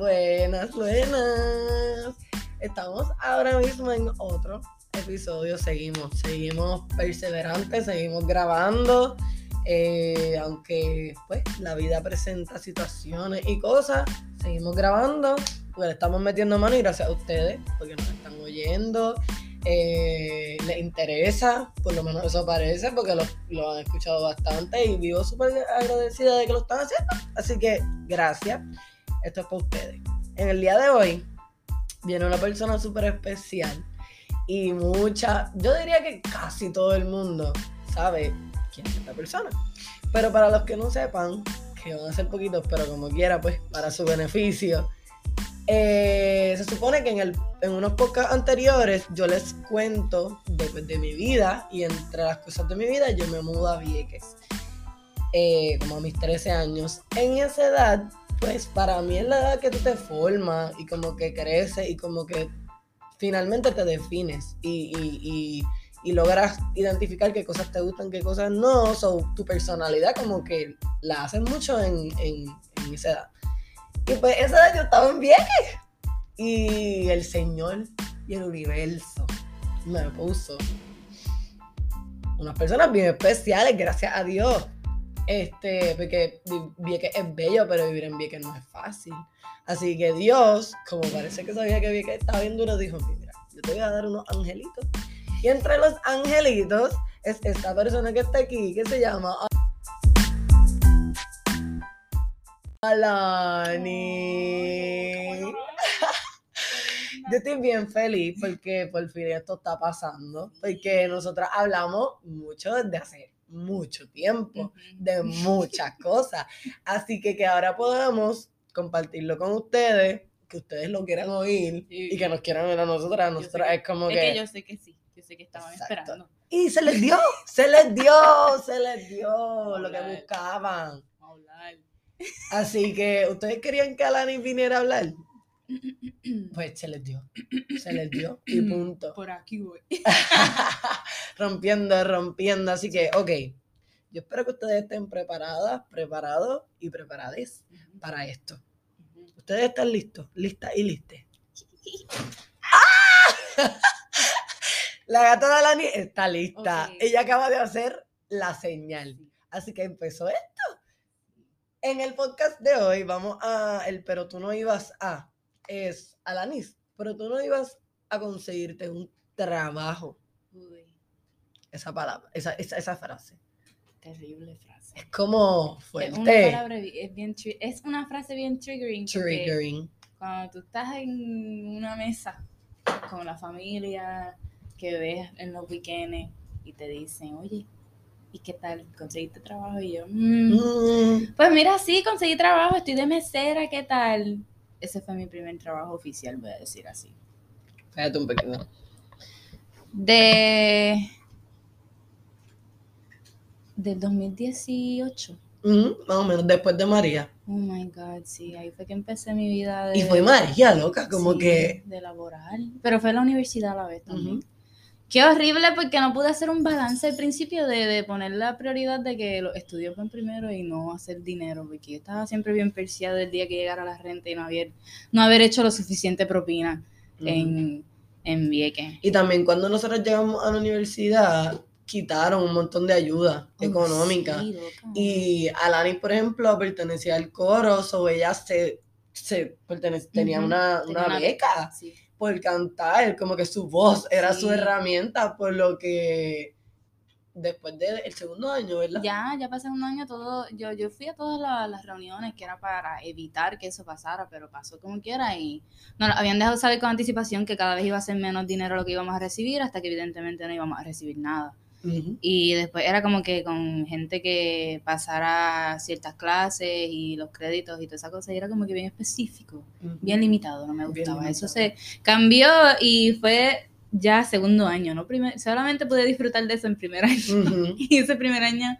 Buenas, buenas. Estamos ahora mismo en otro episodio. Seguimos, seguimos perseverantes, seguimos grabando. Eh, aunque pues la vida presenta situaciones y cosas, seguimos grabando, porque le estamos metiendo mano y gracias a ustedes, porque nos están oyendo, eh, les interesa, por lo menos eso parece, porque lo, lo han escuchado bastante y vivo súper agradecida de que lo están haciendo. Así que gracias, esto es para ustedes. En el día de hoy viene una persona súper especial y mucha, yo diría que casi todo el mundo sabe quién es esta persona. Pero para los que no sepan, que van a ser poquitos, pero como quiera, pues para su beneficio, eh, se supone que en, el, en unos podcasts anteriores yo les cuento de, de, mi vida y entre las cosas de mi vida yo me mudo a Vieques, eh, como a mis 13 años. En esa edad, pues para mí es la edad que tú te formas y como que creces y como que finalmente te defines y, logras identificar qué cosas te gustan, qué cosas no, so, tu personalidad como que la haces mucho en, en, esa edad. Y pues esa edad yo estaba en Vieques y el Señor y el universo me puso unas personas bien especiales, gracias a Dios. Este, porque Vieques es bello, pero vivir en Vieques no es fácil. Así que Dios, como parece que sabía que Vieques estaba bien duro, dijo, mira, yo te voy a dar unos angelitos y entre los angelitos es esta persona que está aquí, que se llama Alani. Yo estoy bien feliz porque por fin esto está pasando, porque nosotras hablamos mucho desde hace mucho tiempo, de muchas cosas. Así que que ahora podamos compartirlo con ustedes, que ustedes lo quieran oír y que nos quieran ver a nosotras. nosotras es como que... que yo sé que sí que estaban Exacto. esperando. Y se les dio, se les dio, se les dio lo que buscaban. Así que, ¿ustedes querían que Alani viniera a hablar? Pues se les dio, se les dio y punto. Por aquí voy. rompiendo, rompiendo. Así que, ok, yo espero que ustedes estén preparadas, preparados y preparadas para esto. ¿Ustedes están listos? ¿Listas y listes? ¡Ah! La gata de Alani está lista. Okay. Ella acaba de hacer la señal. Así que empezó esto. En el podcast de hoy vamos a el pero tú no ibas a es Alanis, pero tú no ibas a conseguirte un trabajo. Uy. Esa palabra, esa, esa, esa frase. Terrible frase. Es como fuerte. Es una, palabra, es, bien, es una frase bien triggering. Triggering. Cuando tú estás en una mesa con la familia, que ves en los weekends y te dicen, oye, ¿y qué tal? ¿Conseguiste trabajo? Y yo, mmm, mm. pues mira, sí, conseguí trabajo, estoy de mesera, ¿qué tal? Ese fue mi primer trabajo oficial, voy a decir así. Cállate un poquito. De... Del 2018. Mm, más o menos, después de María. Oh my God, sí, ahí fue que empecé mi vida de... Y fue María, loca, como sí, que... De laboral. Pero fue la universidad a la vez también. Uh -huh. Qué horrible porque no pude hacer un balance al principio de, de, poner la prioridad de que los estudios van primero y no hacer dinero, porque yo estaba siempre bien perseada el día que llegara la renta y no haber, no haber hecho lo suficiente propina en, en Vieques. Y también cuando nosotros llegamos a la universidad, quitaron un montón de ayuda oh, económica. Sí, y Alani, por ejemplo, pertenecía al coro, o ella se, se tenía uh -huh. una, una, una, beca. Sí por cantar, como que su voz era sí. su herramienta, por lo que después del de segundo año, ¿verdad? Ya, ya pasé un año todo, yo, yo fui a todas la, las reuniones que era para evitar que eso pasara, pero pasó como quiera y no, habían dejado saber con anticipación que cada vez iba a ser menos dinero lo que íbamos a recibir, hasta que evidentemente no íbamos a recibir nada. Uh -huh. Y después era como que con gente que pasara ciertas clases y los créditos y toda esa cosa, y era como que bien específico, uh -huh. bien limitado, no me gustaba. Eso se cambió y fue ya segundo año, ¿no? Primer, solamente pude disfrutar de eso en primer año. Uh -huh. y ese primer año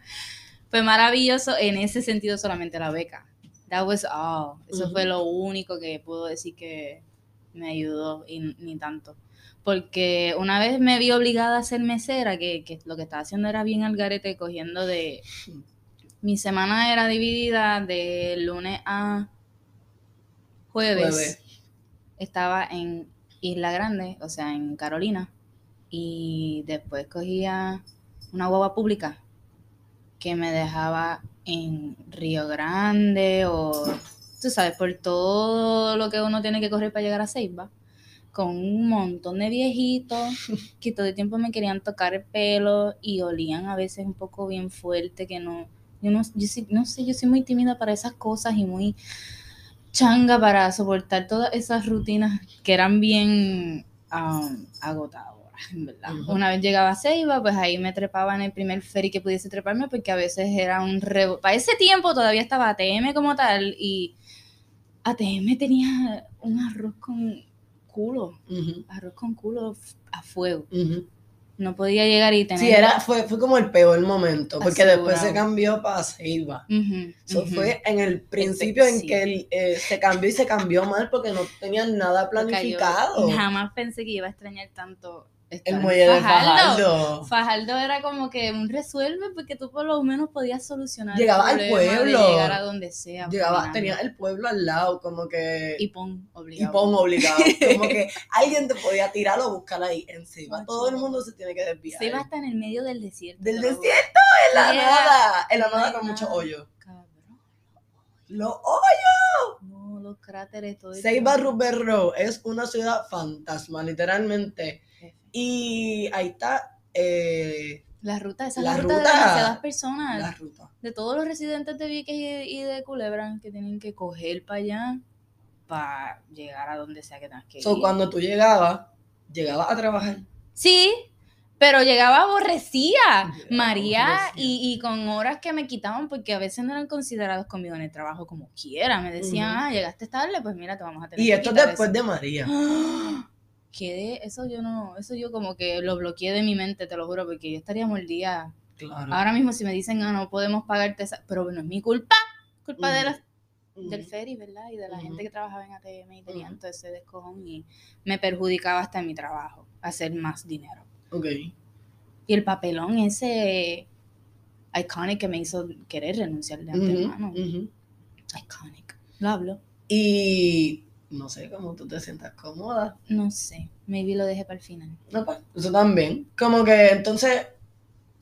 fue maravilloso en ese sentido solamente la beca. That was all. Eso fue lo único que puedo decir que me ayudó y ni tanto porque una vez me vi obligada a ser mesera, que, que, lo que estaba haciendo era bien al garete, cogiendo de... Mi semana era dividida de lunes a jueves, Jueves. estaba en Isla Grande, o sea, en Carolina, y después cogía una guagua pública que me dejaba en Río Grande o, tú sabes, por todo lo que uno tiene que correr para llegar a Ceiba, con un montón de viejitos que todo el tiempo me querían tocar el pelo y olían a veces un poco bien fuerte, que no, yo no, yo sí- no sé, yo soy muy tímida para esas cosas y muy changa para soportar todas esas rutinas que eran bien um, agotadoras, en verdad. Una vez llegaba a Ceiba, pues ahí me trepaba en el primer ferry que pudiese treparme, porque a veces era un rebo... Para ese tiempo todavía estaba ATM como tal, y ATM tenía un arroz con culo, arroz con culo a fuego. No podía llegar y tener... Sí, era, fue, fue como el peor momento, porque después se cambió para. Ujú, Eso fue en el principio en sí. que el, eh, se cambió y se cambió mal porque no tenían nada Porque yo planificado. Jamás pensé que iba a extrañar tanto El muelle de Fajardo. Fajardo. Era como que un resuelve porque tú por lo menos podías solucionar Llegaba el al problema de pueblo. llegar a donde sea. Llegaba, caminando. tenía el pueblo al lado, como que. y pon y obligado. pon obligado. Como que alguien te podía tirar o buscar ahí en Ceiba. Todo el mundo se tiene que desviar. Se iba a estar en el medio del desierto. Del desierto, en la Y nada. En la no nada con mucho nada. hoyo. Cabrón. Los hoyos. No, los cráteres, todo Ceiba Road es una ciudad fantasma, literalmente. Y ahí está eh, La ruta, esa es La la, ruta, de ruta- demasiadas personas. la ruta. de todos los residentes de Vieques y de, y de Culebra que tienen que coger para allá para llegar a donde sea que tengas que So, ir. cuando tú llegabas, llegabas a trabajar. Sí, pero llegaba aborrecida, María, y, y con horas que me quitaban porque a veces no eran considerados conmigo en el trabajo como quiera. Me decían, ah, llegaste tarde, pues mira, te vamos a tener Y que esto quitar después eso". de María. Quedé, eso yo no, eso yo como que lo bloqueé de mi mente, te lo juro, porque yo estaría mordida. Claro. Ahora mismo si me dicen, ah, no podemos pagarte esa, pero no es mi culpa, culpa de Ujú. las Ujú. del ferry, ¿verdad? Y de la gente que trabajaba en ATM y tenían Ujú. todo ese descojón y me perjudicaba hasta en mi trabajo, hacer más dinero. Ok. Y el papelón ese iconic que me hizo querer renunciar de antemano. Iconic. Lo hablo. Y no sé cómo tú te sientas cómoda. No sé. Maybe lo dejé para el final. No, pues, eso también. Como que entonces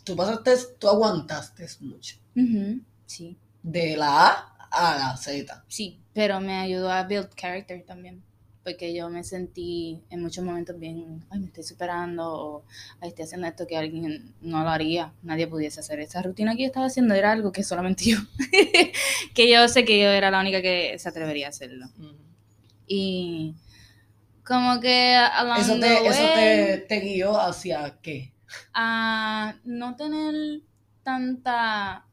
tú pasaste, tú aguantaste mucho. Ujú, Sí. De la A a la Z. Sí. Pero me ayudó a build character también. Porque yo me sentí en muchos momentos bien, ay, me estoy superando, o ay, estoy haciendo esto que alguien no lo haría, nadie pudiese hacer. Esa rutina que yo estaba haciendo era algo que solamente yo, que yo sé que yo era la única que se atrevería a hacerlo. Ujú. Y como que along Eso, the te, eso te, te guió hacia qué. a no tener tanta,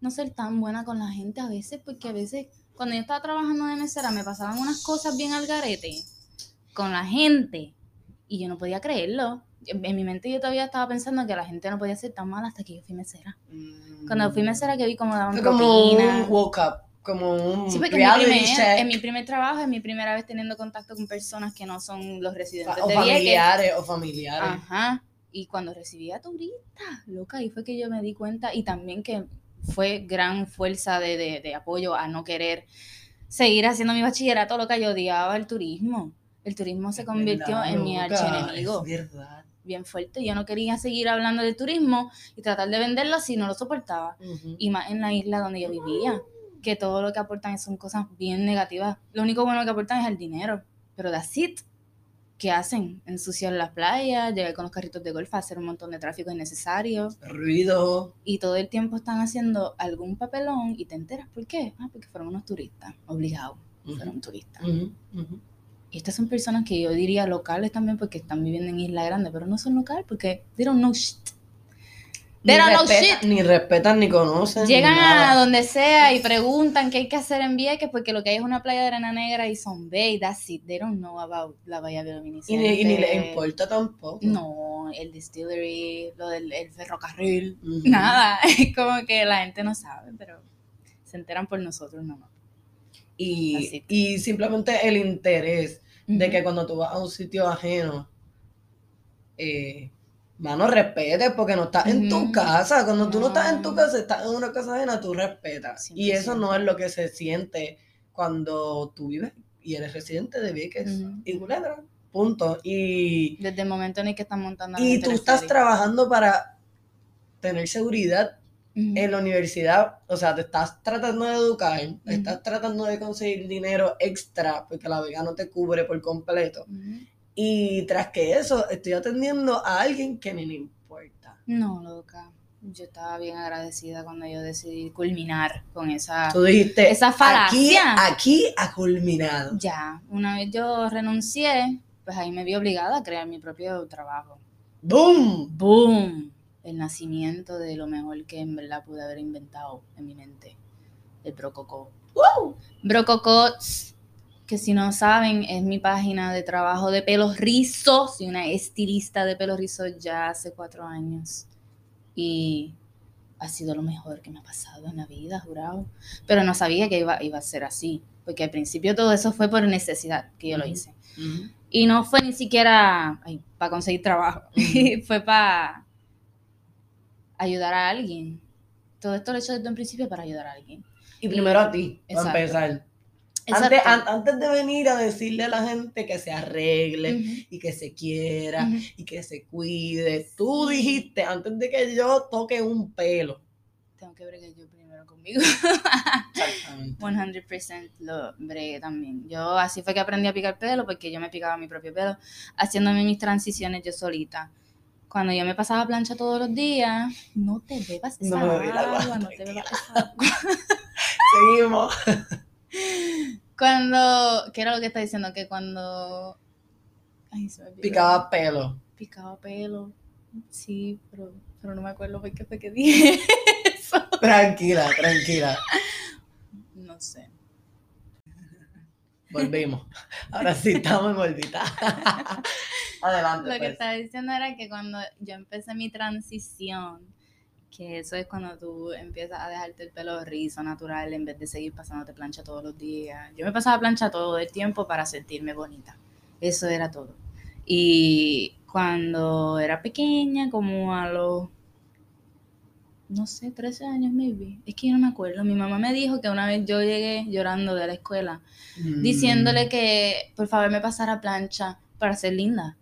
no ser tan buena con la gente a veces, porque a veces cuando yo estaba trabajando de mesera me pasaban unas cosas bien al garete con la gente y yo no podía creerlo. En mi mente yo todavía estaba pensando que la gente no podía ser tan mala hasta que yo fui mesera. Cuando fui mesera que vi cómo daban como propina. un woke up, como un Sí, porque en mi, reality primer, check. en mi primer trabajo, es mi primera vez teniendo contacto con personas que no son los residentes o de Vieques. familiares, o familiares. Ajá. Y cuando recibí a turistas, loca, ahí fue que yo me di cuenta y también que fue gran fuerza de, de- de apoyo a no querer seguir haciendo mi bachillerato, loca, yo odiaba el turismo. El turismo se convirtió verdad, en mi archienemigo Es verdad. bien fuerte. Yo no quería seguir hablando del turismo y tratar de venderlo si no lo soportaba y más en la isla donde yo vivía, que todo lo que aportan son cosas bien negativas. Lo único bueno que aportan es el dinero, pero that's it. ¿Qué hacen? Ensuciar las playas, llegar con los carritos de golf hacer un montón de tráfico innecesario Ruido. y todo el tiempo están haciendo algún papelón y te enteras por qué. Ah, porque fueron unos turistas, obligados, Ujú. fueron turistas. Ujú, ujú. Y estas son personas que yo diría locales también porque están viviendo en Isla Grande, pero no son locales porque they don't know shit. Ni They don't know respetan, shit. ni respetan, ni conocen. Llegan ni a donde sea y preguntan qué hay que hacer en Vieques porque lo que hay es una playa de arena negra y son bay, that's it. They don't know about la bahía ni, y ni les importa tampoco. No, el distillery, lo del el ferrocarril, nada. Es como que la gente no sabe, pero se enteran por nosotros nomás. Y, simplemente el interés de que cuando tú vas a un sitio ajeno, eh, mano, respetes porque no estás en tu casa. Cuando tú no estás en tu casa, estás en una casa ajena, tú respetas. Y eso no es lo que se siente cuando tú vives y eres residente de Vieques Ujú. y Culebra. Punto. Y, Desde el momento en el que están montando y tú estás trabajando para tener seguridad en la universidad, o sea, te estás tratando de educar, estás tratando de conseguir dinero extra porque la beca no te cubre por completo. Y tras que eso, estoy atendiendo a alguien que ni le importa. No, loca. Yo estaba bien agradecida cuando yo decidí culminar con esa... Tú dijiste, Esa falacia. aquí ha culminado. Ya, una vez yo renuncié, pues ahí me vi obligada a crear mi propio trabajo. ¡Boom! ¡Boom! El nacimiento de lo mejor que en verdad pude haber inventado en mi mente. El Brococó. ¡Wow! Brococó, que si no saben, es mi página de trabajo de pelos rizos. Soy una estilista de pelos rizos ya hace cuatro años. Y ha sido lo mejor que me ha pasado en la vida, jurado. Pero no sabía que iba, iba a ser así. Porque al principio todo eso fue por necesidad que yo lo hice. Y no fue ni siquiera para conseguir trabajo. Fue para ayudar a alguien. Todo esto lo he hecho desde un principio para ayudar a alguien. Y primero a ti, para empezar. Antes, an- antes de venir a decirle a la gente que se arregle y que se quiera y que se cuide, tú dijiste antes de que yo toque un pelo. Tengo que bregar yo primero conmigo. Exactamente. 100% lo bregué también. Yo así fue que aprendí a picar pelo porque yo me picaba mi propio pelo haciéndome mis transiciones yo solita. Cuando yo me pasaba plancha todos los días, no te bebas esa No agua, no te bebas esa agua. Seguimos. Cuando, ¿qué era lo que está diciendo? Que cuando... Ay, se me olvidó. Picaba pelo. Picaba pelo. Sí, pero, pero no me acuerdo por qué fue que dije eso. Tranquila, tranquila. No sé. Volvimos. Ahora sí estamos en órbita. Adelante. Lo que pues. estaba diciendo era que cuando yo empecé mi transición, que eso es cuando tú empiezas a dejarte el pelo rizo, natural, en vez de seguir pasándote plancha todos los días. Yo me pasaba plancha todo el tiempo para sentirme bonita. Eso era todo. Y cuando era pequeña, como a los, no sé, 13 años, maybe. Es que yo no me acuerdo. Mi mamá me dijo que una vez yo llegué llorando de la escuela Mm. diciéndole que por favor me pasara plancha para ser linda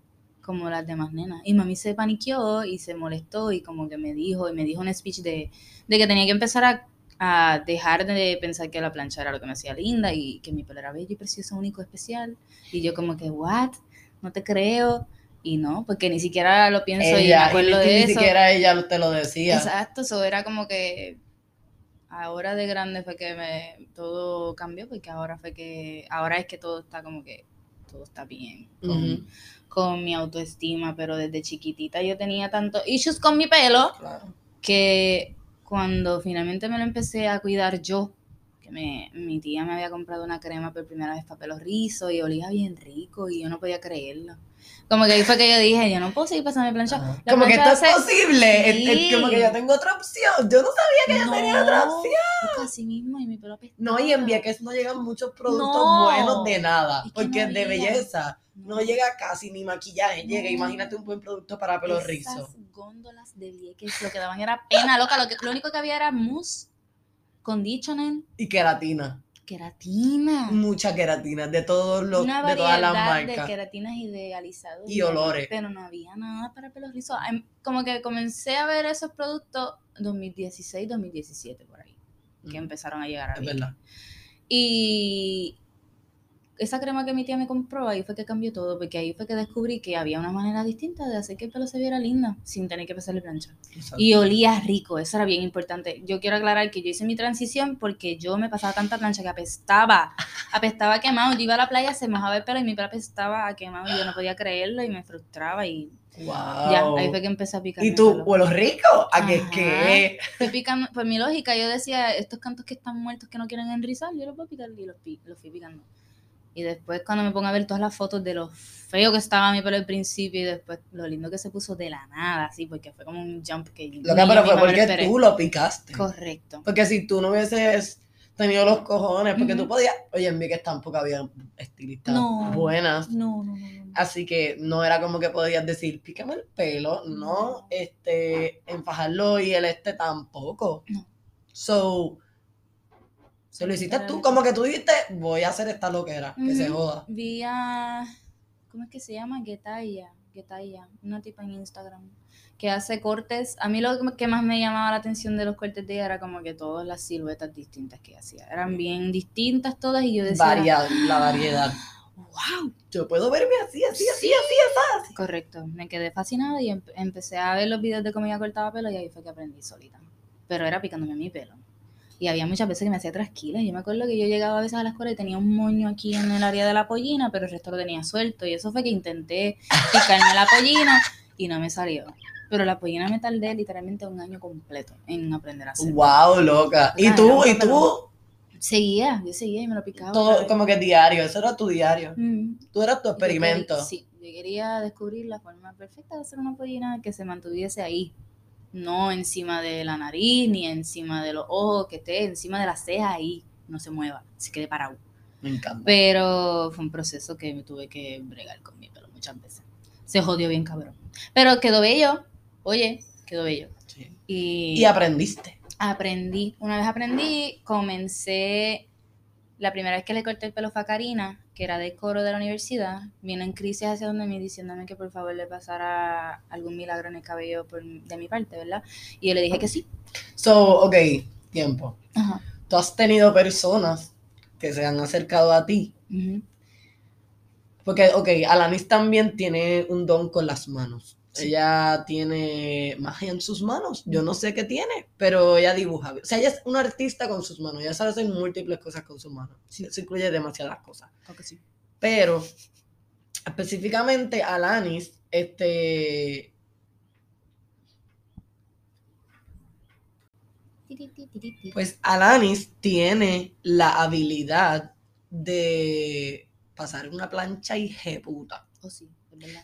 como las demás nenas. Y mami se paniqueó y se molestó y como que me dijo, y me dijo un speech de, de que tenía que empezar a, a dejar de pensar que la plancha era lo que me hacía linda y que mi pelo era bello y precioso, único, especial. Y yo como que, what? No te creo. Y no, porque ni siquiera lo pienso y me y acuerdo ni, de ni siquiera ella te lo decía. Exacto, eso era como que ahora de grande fue que me todo cambió porque ahora fue que ahora es que todo está como que todo está bien con. Con mi autoestima, pero desde chiquitita yo tenía tanto issues con mi pelo Claro. que cuando finalmente me lo empecé a cuidar yo, que me, mi tía me había comprado una crema por primera vez para pelo rizo y olía bien rico y yo no podía creerlo. Como que ahí fue que yo dije, yo no puedo seguir pasando plancha. Ajá. La Como que esto plancha es posible. Es- es Sí. como que yo tengo otra opción. Yo no sabía que yo tenía otra opción. Así mismo y mi pelo apestaba. No, y en Vieques no llegan muchos productos No. buenos de nada. Porque no de belleza no llega casi ni maquillaje. Llega, imagínate un buen producto para pelo Esas rizo. góndolas de Vieques lo que daban era pena, loca. Lo, que, lo único que había era mousse, conditioner, Y queratina. queratina. Mucha queratina de todos los, Una de todas las variedad de marcas. queratinas idealizados. Y olores. Pero no había nada para pelos rizos. Em, Como que comencé a ver esos productos 2016, 2017, por ahí. Que Mm, empezaron a llegar a Es verdad. Y esa crema que mi tía me compró, ahí fue que cambió todo, porque ahí fue que descubrí que había una manera distinta de hacer que el pelo se viera linda, sin tener que pasarle plancha. Exacto. Y olía rico, eso era bien importante. Yo quiero aclarar que yo hice mi transición porque yo me pasaba tanta plancha que apestaba, apestaba quemado. Yo iba a la playa, se mojaba el pelo y mi pelo apestaba a quemado y yo no podía creerlo y me frustraba y Wow. ya, ahí fue que empecé a picar. ¿Y tú, pelo. huelo rico? ¿A qué qué? Fui picando, por mi lógica, yo decía, estos cantos que están muertos que no quieren enrizar, yo los voy a picar y los, los fui picando. Y después cuando me pongo a ver todas las fotos de lo feo que estaba mi pelo al principio y después lo lindo que se puso de la nada, así, porque fue como un jump que Lo que pero fue porque esperé. tú lo picaste. Correcto. Porque si tú no hubieses tenido los cojones, porque tú podías, oye, en Vieques tampoco había estilistas No. buenas. No, no, no. no. Así que no era como que podías decir, pícame el pelo, No. este, enfajarlo y el este tampoco. No. So, Se lo hiciste tú, como que tú dijiste, voy a hacer esta loquera, que se joda. Vi a. ¿Cómo es que se llama? Getaya. Getaya. Una tipa en Instagram. Que hace cortes. A mí lo que más me llamaba la atención de los cortes de ella era como que todas las siluetas distintas que hacía. Eran bien distintas todas y yo decía. Variedad, la variedad. ¡Wow! Yo puedo verme así, así, así, Sí. así, así. Correcto. Me quedé fascinada y em- empecé a ver los videos de cómo ella cortaba pelo y ahí fue que aprendí solita. Pero era picándome mi pelo. Y había muchas veces que me hacía trasquilas. Yo me acuerdo que yo llegaba a veces a la escuela y tenía un moño aquí en el área de la pollina, pero el resto lo tenía suelto. Y eso fue que intenté picarme la pollina y no me salió. Pero la pollina me tardé literalmente un año completo en aprender a hacer. Wow, loca. Y tú, y tú, Seguía, yo seguía y me lo picaba. todo como que diario, eso era tu diario. Mm. Tú eras tu Yo quería- experimento. sí, yo quería descubrir la forma perfecta de hacer una pollina que se mantuviese ahí. No encima de la nariz, ni encima de los ojos, que esté encima de la ceja ahí, no se mueva, se quede parado. Me encanta. Pero fue un proceso que me tuve que bregar con mi pelo muchas veces. Se jodió bien cabrón. Pero quedó bello, oye, quedó bello. Sí. Y, Y aprendiste. aprendí, una vez aprendí, comencé, la primera vez que le corté el pelo fue a Karina, que era de coro de la universidad, vino en crisis hacia donde mí diciéndome que por favor le pasara algún milagro en el cabello por- de mi parte, ¿verdad? Y yo le dije que sí. So, ok, tiempo. Ajá. Tú has tenido personas que se han acercado a ti. Porque, ok, Alanis también tiene un don con las manos. Sí. Ella tiene magia en sus manos. Yo no sé qué tiene, pero ella dibuja. O sea, ella es una artista con sus manos. Ella sabe hacer múltiples cosas con sus manos. Eso incluye demasiadas cosas. Creo que sí. Pero, específicamente, Alanis, este. Pues Alanis tiene la habilidad de pasar una plancha y puta. Oh, sí.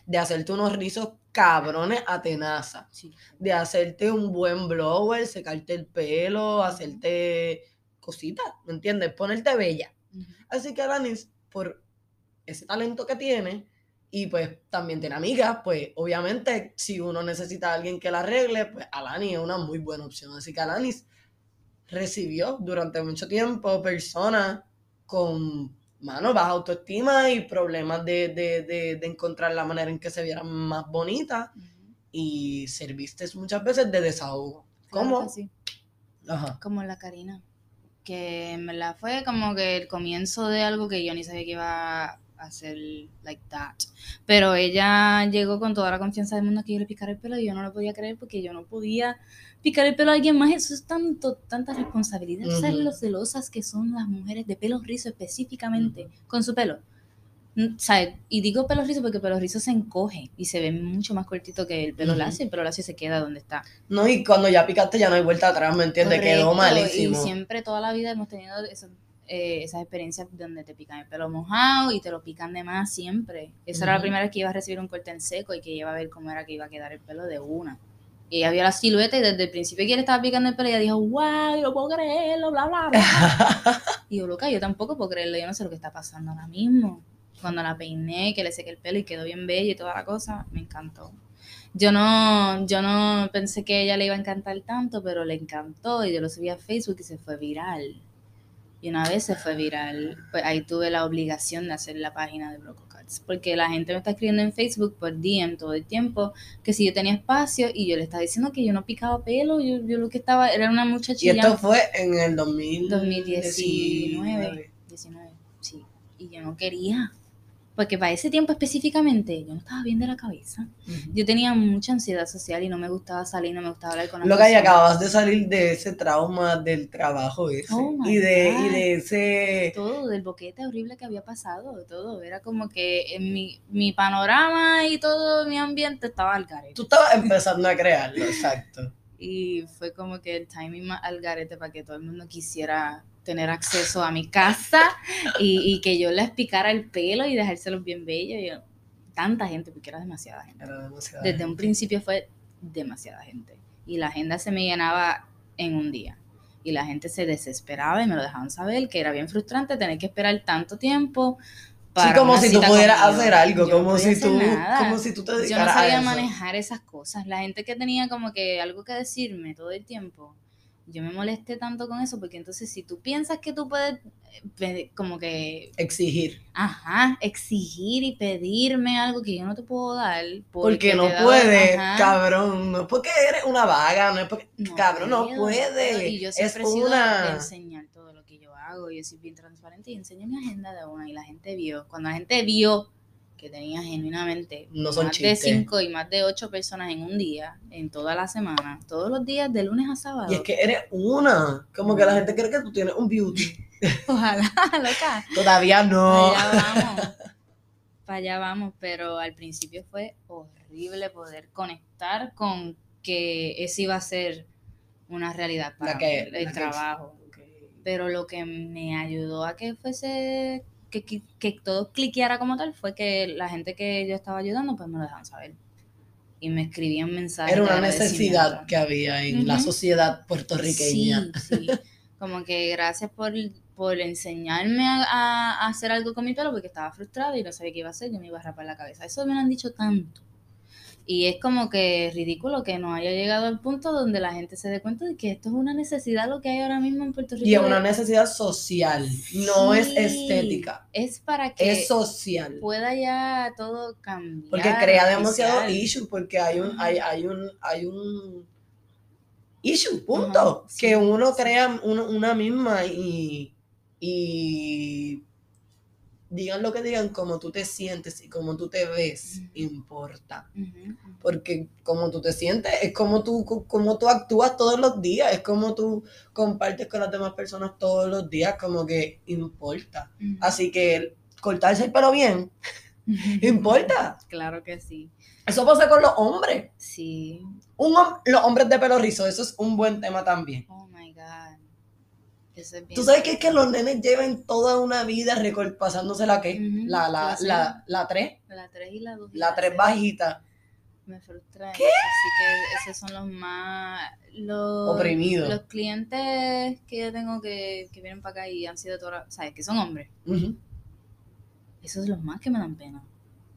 De hacerte unos rizos cabrones a tenaza. Sí. De hacerte un buen blower, secarte el pelo, hacerte cositas, ¿me entiendes? Ponerte bella. Así que Alanis, por ese talento que tiene, y pues también tiene amigas, pues obviamente si uno necesita a alguien que la arregle, pues Alanis es una muy buena opción. Así que Alanis recibió durante mucho tiempo personas con, mano, baja autoestima y problemas de, de, de, de encontrar la manera en que se vieran más bonitas y serviste muchas veces de desahogo. Claro ¿Cómo? sí. Ajá. como la Karina, que en verdad fue como que el comienzo de algo que yo ni sabía que iba a hacer like that. Pero ella llegó con toda la confianza del mundo que yo le picara el pelo y yo no lo podía creer porque yo no podía picar el pelo a alguien más. Eso es tanto, tanta responsabilidad. ¿Sabes Ujú. lo celosas que son las mujeres de pelo rizo específicamente con su pelo? Mm, ¿sabes? Y digo pelo rizo porque el pelo rizo se encoge y se ve mucho más cortito que el pelo Ujú. lacio. El pelo lacio se queda donde está. No, y cuando ya picaste ya no hay vuelta atrás, ¿me entiendes? Quedó malísimo. Y siempre, toda la vida hemos tenido eso- eh, esas experiencias donde te pican el pelo mojado y te lo pican de más siempre. Esa era la primera vez que iba a recibir un corte en seco y que iba a ver cómo era que iba a quedar el pelo de una. Y ella vio la silueta y desde el principio que le estaba picando el pelo, ella dijo, wow, yo no puedo creerlo, bla, bla, bla. y yo, loca, yo tampoco puedo creerlo, yo no sé lo que está pasando ahora mismo. Cuando la peiné, que le sequé el pelo y quedó bien bella y toda la cosa, me encantó. Yo no, yo no pensé que ella le iba a encantar tanto, pero le encantó y yo lo subí a Facebook y se fue viral. Y una vez se fue viral, pues ahí tuve la obligación de hacer la página de Broco Porque la gente me está escribiendo en Facebook por DM todo el tiempo que si yo tenía espacio y yo le estaba diciendo que yo no picaba pelo, yo, yo lo que estaba era una Y muchachilla. esto fue en el 2019. 2019. 19, sí. Y yo no quería. Porque para ese tiempo específicamente yo no estaba bien de la cabeza. Yo tenía mucha ansiedad social y no me gustaba salir, no me gustaba hablar con las Lo que acabas de salir de ese trauma del trabajo ese. Oh y, de, y de ese... Todo, del boquete horrible que había pasado, todo. Era como que en mi, mi panorama y todo mi ambiente estaba al garete. Tú estabas empezando a crearlo, exacto. Y fue como que el timing más al garete para que todo el mundo quisiera tener acceso a mi casa y, y que yo les picara el pelo y dejárselos bien bellos. Y yo- tanta gente, porque era demasiada gente. Era. Desde un principio fue demasiada gente. Y la agenda se me llenaba en un día. Y la gente se desesperaba y me lo dejaban saber, que era bien frustrante tener que esperar tanto tiempo. Sí, para como una si tú pudieras conmigo. hacer algo, Yo no como podía si tú, nada. como si tú te Yo no sabía a eso. manejar esas cosas. La gente que tenía como que algo que decirme todo el tiempo, Yo me molesté tanto con eso porque entonces si tú piensas que tú puedes eh, como que... Exigir. Ajá, exigir y pedirme algo que yo no te puedo dar. Porque, no puede, cabrón. No es porque eres una vaga, no es porque... cabrón, no puede. Y yo siempre es he sido una... de enseñar todo lo que yo hago. Yo soy bien transparente y enseño mi agenda de una y la gente vio. Cuando la gente vio que tenía genuinamente no son más de cinco y más de ocho personas en un día, en toda la semana, todos los días, de lunes a sábado. Y es que eres una, como que la gente cree que tú tienes un beauty. Ojalá, loca. Todavía no. Para allá vamos. Para allá vamos, pero al principio fue horrible poder conectar con que eso iba a ser una realidad para el trabajo. Pero lo que me ayudó a que fuese que, que, todo cliqueara como tal fue que la gente que yo estaba ayudando pues me lo dejaban saber. Y me escribían mensajes. Era una necesidad que había en la sociedad puertorriqueña. Sí, sí. Como que gracias por, por enseñarme a, a, hacer algo con mi pelo porque estaba frustrada y no sabía qué iba a hacer, yo me iba a rapar la cabeza. Eso me lo han dicho tanto. Y es como que ridículo que no haya llegado al punto donde la gente se dé cuenta de que esto es una necesidad lo que hay ahora mismo en Puerto Rico. Y es una necesidad social, no es estética. Es para que es social. pueda ya todo cambiar. Porque crea demasiado issue, porque hay un, hay, hay un, hay un issue, punto. que uno crea una misma y, y digan lo que digan, como tú te sientes y como tú te ves, importa. Porque como tú te sientes es como tú, como tú actúas todos los días, es como tú compartes con las demás personas todos los días, como que importa. Así que cortarse el pelo bien, importa. Claro que sí. Eso pasa con los hombres. Sí. Un, los hombres de pelo rizo, eso es un buen tema también. Oh my God. Tú sabes que es que los nenes llevan toda una vida pasándose la que, la, la, la, la 3. La 3 y la 2. La 3 bajita. Me frustra. ¿Qué? Así que esos son los más los, oprimidos. Los clientes que yo tengo que, que vienen para acá y han sido todas, ¿sabes? Que son hombres. Esos son los más que me dan pena.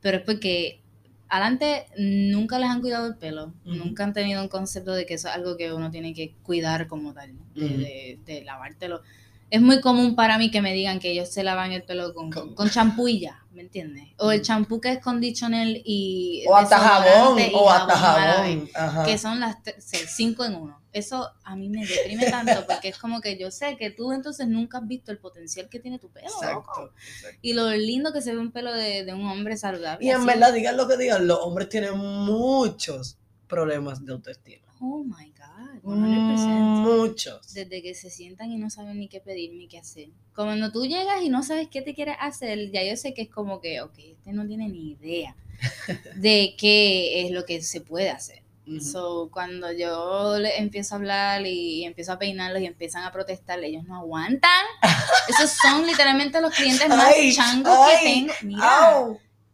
Pero es porque adelante nunca les han cuidado el pelo, nunca han tenido un concepto de que eso es algo que uno tiene que cuidar como tal, de, de, lavártelo. Es muy común para mí que me digan que ellos se lavan el pelo con, con champú y ya, ¿me entiendes? O el champú que es conditioner y... O hasta jabón, o hasta jabón. Que son las cinco en uno eso a mí me deprime tanto porque es como que yo sé que tú entonces nunca has visto el potencial que tiene tu pelo. Exacto, Y lo lindo que se ve un pelo de, un hombre saludable. Y en verdad, digan lo que digan, los hombres tienen muchos problemas de autoestima. Oh my God, 100%. Muchos. Desde que se sientan y no saben ni qué pedir ni qué hacer. Como cuando tú llegas y no sabes qué te quieres hacer, ya yo sé que es como que, ok, este no tiene ni idea de qué es lo que se puede hacer. So, cuando yo le empiezo a hablar y empiezo a peinarlos y empiezan a protestar, ellos no aguantan. Esos son literalmente los clientes más changos que tengo. Mira,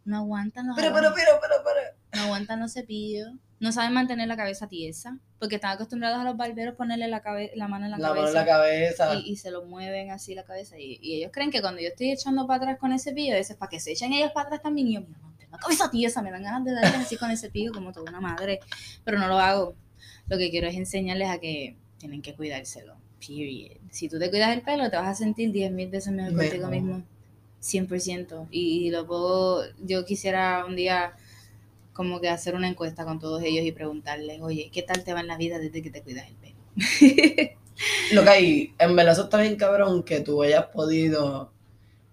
no aguantan los pero, pero, pero, pero, pero. No aguantan los cepillos. No saben mantener la cabeza tiesa. Porque están acostumbrados a los barberos ponerle la, la mano en la, cabeza. Mano en la cabeza. Y, se lo mueven así la cabeza. Y, ellos creen que cuando yo estoy echando para atrás con ese cepillo, eso es para que se echen ellos para atrás también. Y yo, la cabeza tiesa, me dan ganas de darles así con ese pico como toda una madre, pero no lo hago. Lo que quiero es enseñarles a que tienen que cuidárselo. Period. Si tú te cuidas el pelo, te vas a sentir 10 mil veces mejor contigo mismo. 100%. Y, y lo puedo, yo quisiera un día como que hacer una encuesta con todos ellos y preguntarles, oye, ¿qué tal te va en la vida desde que te cuidas el pelo? Lo que hay, en verdad eso está bien cabrón que tú hayas podido,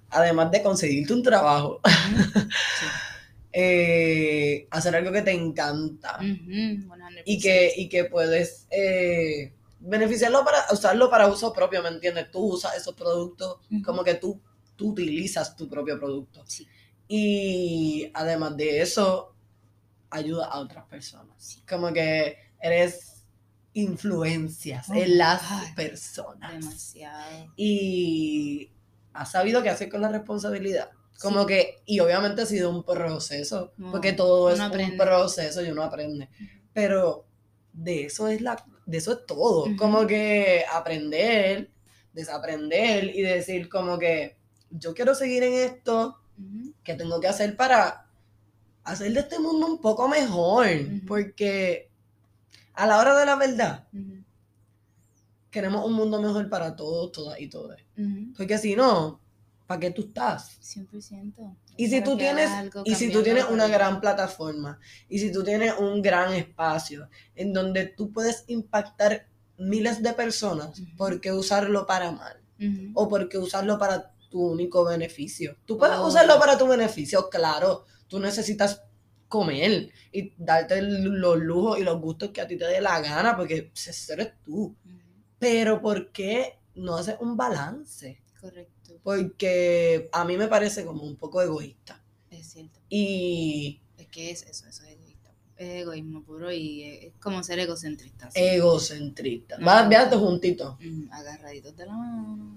además de conseguirte un trabajo, Eh, hacer algo que te encanta y, que, y que puedes eh, beneficiarlo para usarlo para uso propio, ¿me entiendes? Tú usas esos productos como que tú, tú utilizas tu propio producto. Y además de eso, ayuda a otras personas. Como que eres influencias en las personas. Demasiado. Y has sabido qué hacer con la responsabilidad. Como que, y obviamente ha sido un proceso, porque todo es un proceso y uno aprende. Pero de eso es la, de eso es todo. Como que aprender, desaprender y decir como que yo quiero seguir en esto, ¿qué tengo que hacer para hacer de este mundo un poco mejor? Porque a la hora de la verdad, queremos un mundo mejor para todos, todas y todos. Porque si no, ¿para qué tú estás? 100%. Y si Para tú tienes, algo y si tú tienes una gran plataforma, y si tú tienes un gran espacio en donde tú puedes impactar miles de personas, Ujú. ¿por qué usarlo para mal? ¿O por qué usarlo para tu único beneficio? Tú puedes Oh. usarlo para tu beneficio, claro, tú necesitas comer y darte los lujos y los gustos que a ti te dé la gana, porque ese eres tú. Pero ¿por qué no haces un balance? Correcto, Porque a mí me parece como un poco egoísta. es cierto. Y Es que es eso, eso es egoísta. Es egoísmo puro y es es como ser egocentrista. así. egocentrista. No. Va, véate juntito. Mm, agarraditos de la mano.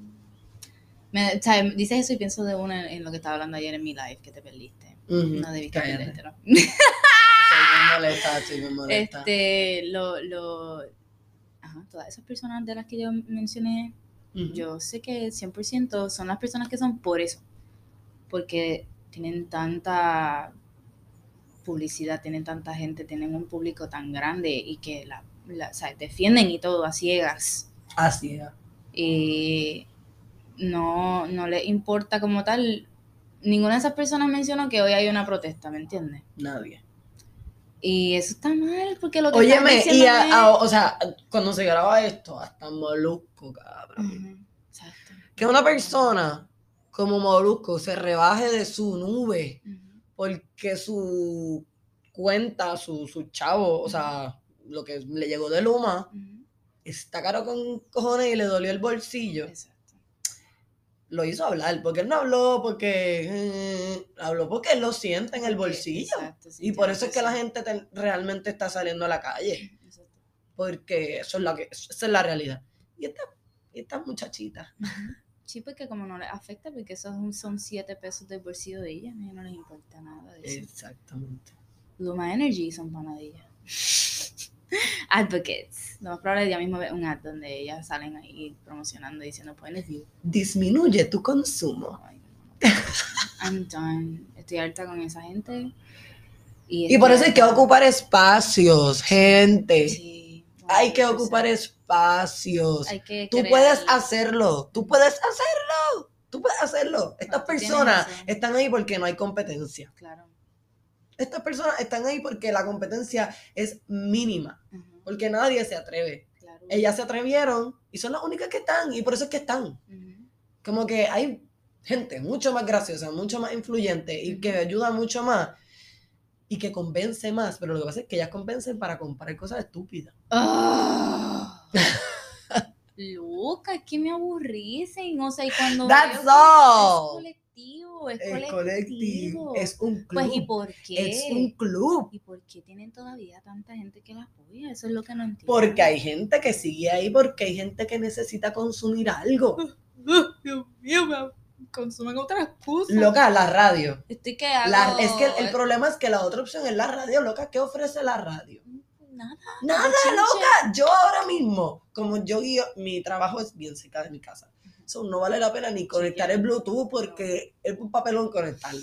Me, o sea, dices eso y pienso de una en, en lo que estaba hablando ayer en mi live que te perdiste. Ujú, No debiste cállate. perderte, ¿no? Estoy bien molesta, estoy bien molesta. Este, lo, lo, ajá, todas esas personas de las que yo mencioné, Yo sé que 100% son las personas que son por eso, porque tienen tanta publicidad, tienen tanta gente, tienen un público tan grande y que la, la- defienden y todo a ciegas. Así es. Y no, no les importa como tal. Ninguna de esas personas mencionó que hoy hay una protesta, ¿me entiendes? Nadie. Y eso está mal, porque lo que Óyeme, y a- es- a- o sea, cuando se graba esto, hasta Molusco, cabrón. Exacto. Que una persona como Molusco se rebaje de su nube porque su cuenta, su, su chavo, o sea, lo que le llegó de Luma, está caro con cojones y le dolió el bolsillo. Exacto. Lo hizo hablar, porque él no habló porque eh, habló porque él lo siente en el bolsillo. exacto, sí, y por eso es que la gente te- realmente está saliendo a la calle, Exacto. porque eso es la que esa es la realidad. Y esta, y esta muchachita, Ujú. Sí, porque como no les afecta, porque esos son- son siete pesos del bolsillo de ella, a ellos no les importa nada de eso. exactamente. Luma Energy son panadillas. Advocates. Lo más probable es que ya mismo ve un ad donde ellas salen ahí promocionando diciendo point of view. Disminuye tu consumo. Ay, no. I'm done. Estoy harta con esa gente. Y por eso hay que ocupar espacios, gente. Sí, Hay que 100%. ocupar espacios. Hay que Tú crear- puedes hacerlo, tú puedes hacerlo, tú puedes hacerlo. Estas personas están ahí porque no hay competencia. Claro. Estas personas están ahí porque la competencia es mínima, porque nadie se atreve. claro. Ellas se atrevieron y son las únicas que están y por eso es que están. Como que hay gente mucho más graciosa, mucho más influyente y que ayuda mucho más y que convence más, pero lo que pasa es que ellas convencen para comprar cosas estúpidas. Ah. Loca, es que me aburricen. O sea, y cuando. That's veo all. Colectivo, es Es colectivo. es un club. Pues, ¿y por qué? Es un club. ¿Y por qué tienen todavía tanta gente que la apoya? Eso es lo que no entiendo. Porque hay gente que sigue ahí, porque hay gente que necesita consumir algo. Dios mío, me consumen otras cosas. Loca, la radio. Estoy que hago. La- es que el, el problema es que la otra opción es la radio, loca. ¿Qué ofrece la radio? Nada. Nada, loca. Yo ahora mismo, como yo guío, mi trabajo es bien cerca de mi casa. So, no vale la pena ni conectar el Bluetooth porque es un papelón conectarlo.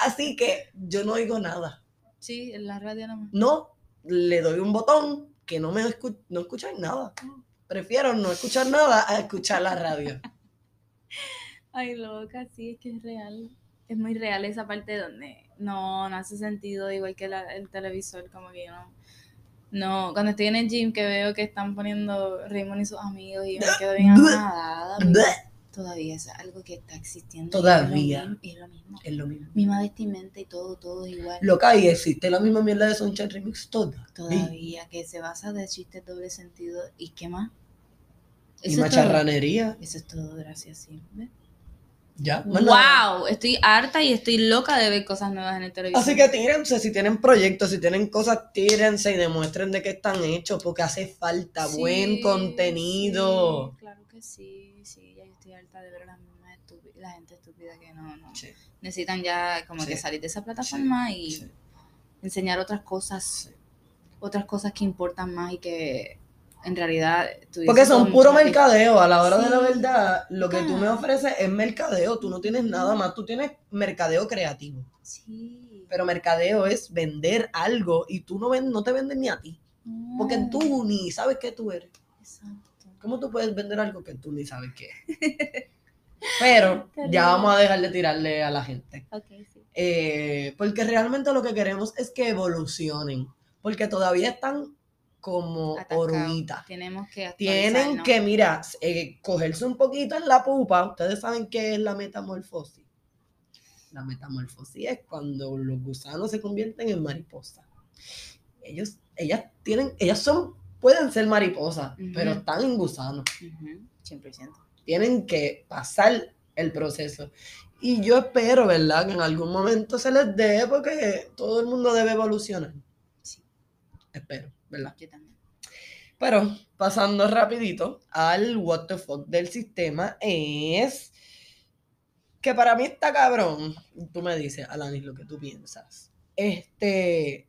Así que yo no oigo nada. Sí, en la radio nomás. No, le doy un botón que no me escu no escucháis nada. Prefiero no escuchar nada a escuchar la radio. Ay, loca, sí, es que es real. Es muy real esa parte donde no, no hace sentido, igual que la- el televisor, como que no. No, cuando estoy en el gym que veo que están poniendo Raymond y sus amigos y me quedo bien porque Todavía es algo que está existiendo. y Todavía. Es lo mismo. es lo mismo. Lo. Misma vestimenta y todo, todo igual. Loca, y existe la misma mierda de Sunshine Remix toda. Todavía, que se basa de chistes doble sentido. ¿Y qué más? Y Eso es todo. macharranería. Eso es todo, gracias, sí. ¡Wow! Estoy harta y estoy loca de ver cosas nuevas en el televisor. Así que tírense, si tienen proyectos, si tienen cosas, tírense y demuestren de qué están hechos, porque hace falta buen contenido. sí, claro que sí, sí, ya estoy harta de ver las mismas estúpidas, la gente estúpida que no, no. Sí, Necesitan ya como Sí, que salir de esa plataforma y sí, enseñar otras cosas, sí. otras cosas que importan más y que en realidad tú Porque dices son con puro mercadeo. A la hora de la verdad, lo que tú me Ah. ofreces es mercadeo. Tú no tienes nada más. Tú tienes mercadeo creativo. Sí. Pero mercadeo es vender algo y tú no, ven, no te vendes ni a ti. Porque tú ni sabes qué tú eres. Exacto. ¿Cómo tú puedes vender algo que tú ni sabes qué es? Pero ya vamos a dejar de tirarle a la gente. Ok, sí. Eh, porque realmente lo que queremos es que evolucionen. Porque todavía están como Atascado. oruguitas. Tenemos que Tienen que, mira, eh, cogerse un poquito en la pupa. Ustedes saben qué es la metamorfosis. La metamorfosis es cuando los gusanos se convierten en mariposas. Ellos, ellas tienen, ellas son, pueden ser mariposas, pero están en gusanos. Ujú, 100%. Tienen que pasar el proceso. Y yo espero, ¿verdad? Que en algún momento se les dé, porque todo el mundo debe evolucionar. Sí. Espero, ¿verdad? Yo también. Pero pasando rapidito al what the fuck del sistema es que para mí está cabrón. Tú me dices, Alanis, lo que tú piensas. Este,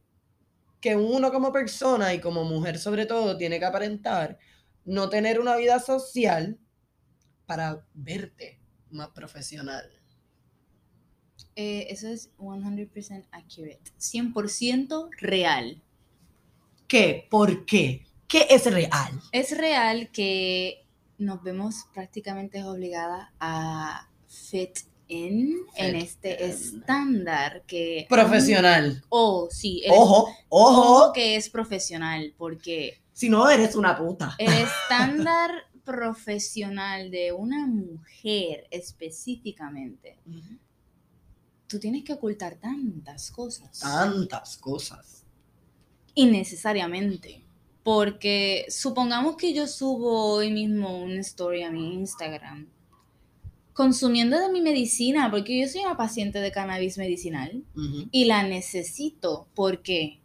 que uno como persona y como mujer sobre todo tiene que aparentar no tener una vida social para verte más profesional. Eh, eso es 100% accurate. 100% real. ¿Qué? ¿Por qué? ¿Qué es real? Es real que nos vemos prácticamente obligadas a fit in en este in. estándar que... Profesional. Oh, sí. ojo. ojo que es profesional, porque Si no, eres una puta. el estándar profesional de una mujer específicamente, tú tienes que ocultar tantas cosas. Tantas cosas. Innecesariamente. Porque supongamos que yo subo hoy mismo una story a mi Instagram consumiendo de mi medicina, porque yo soy una paciente de cannabis medicinal y la necesito porque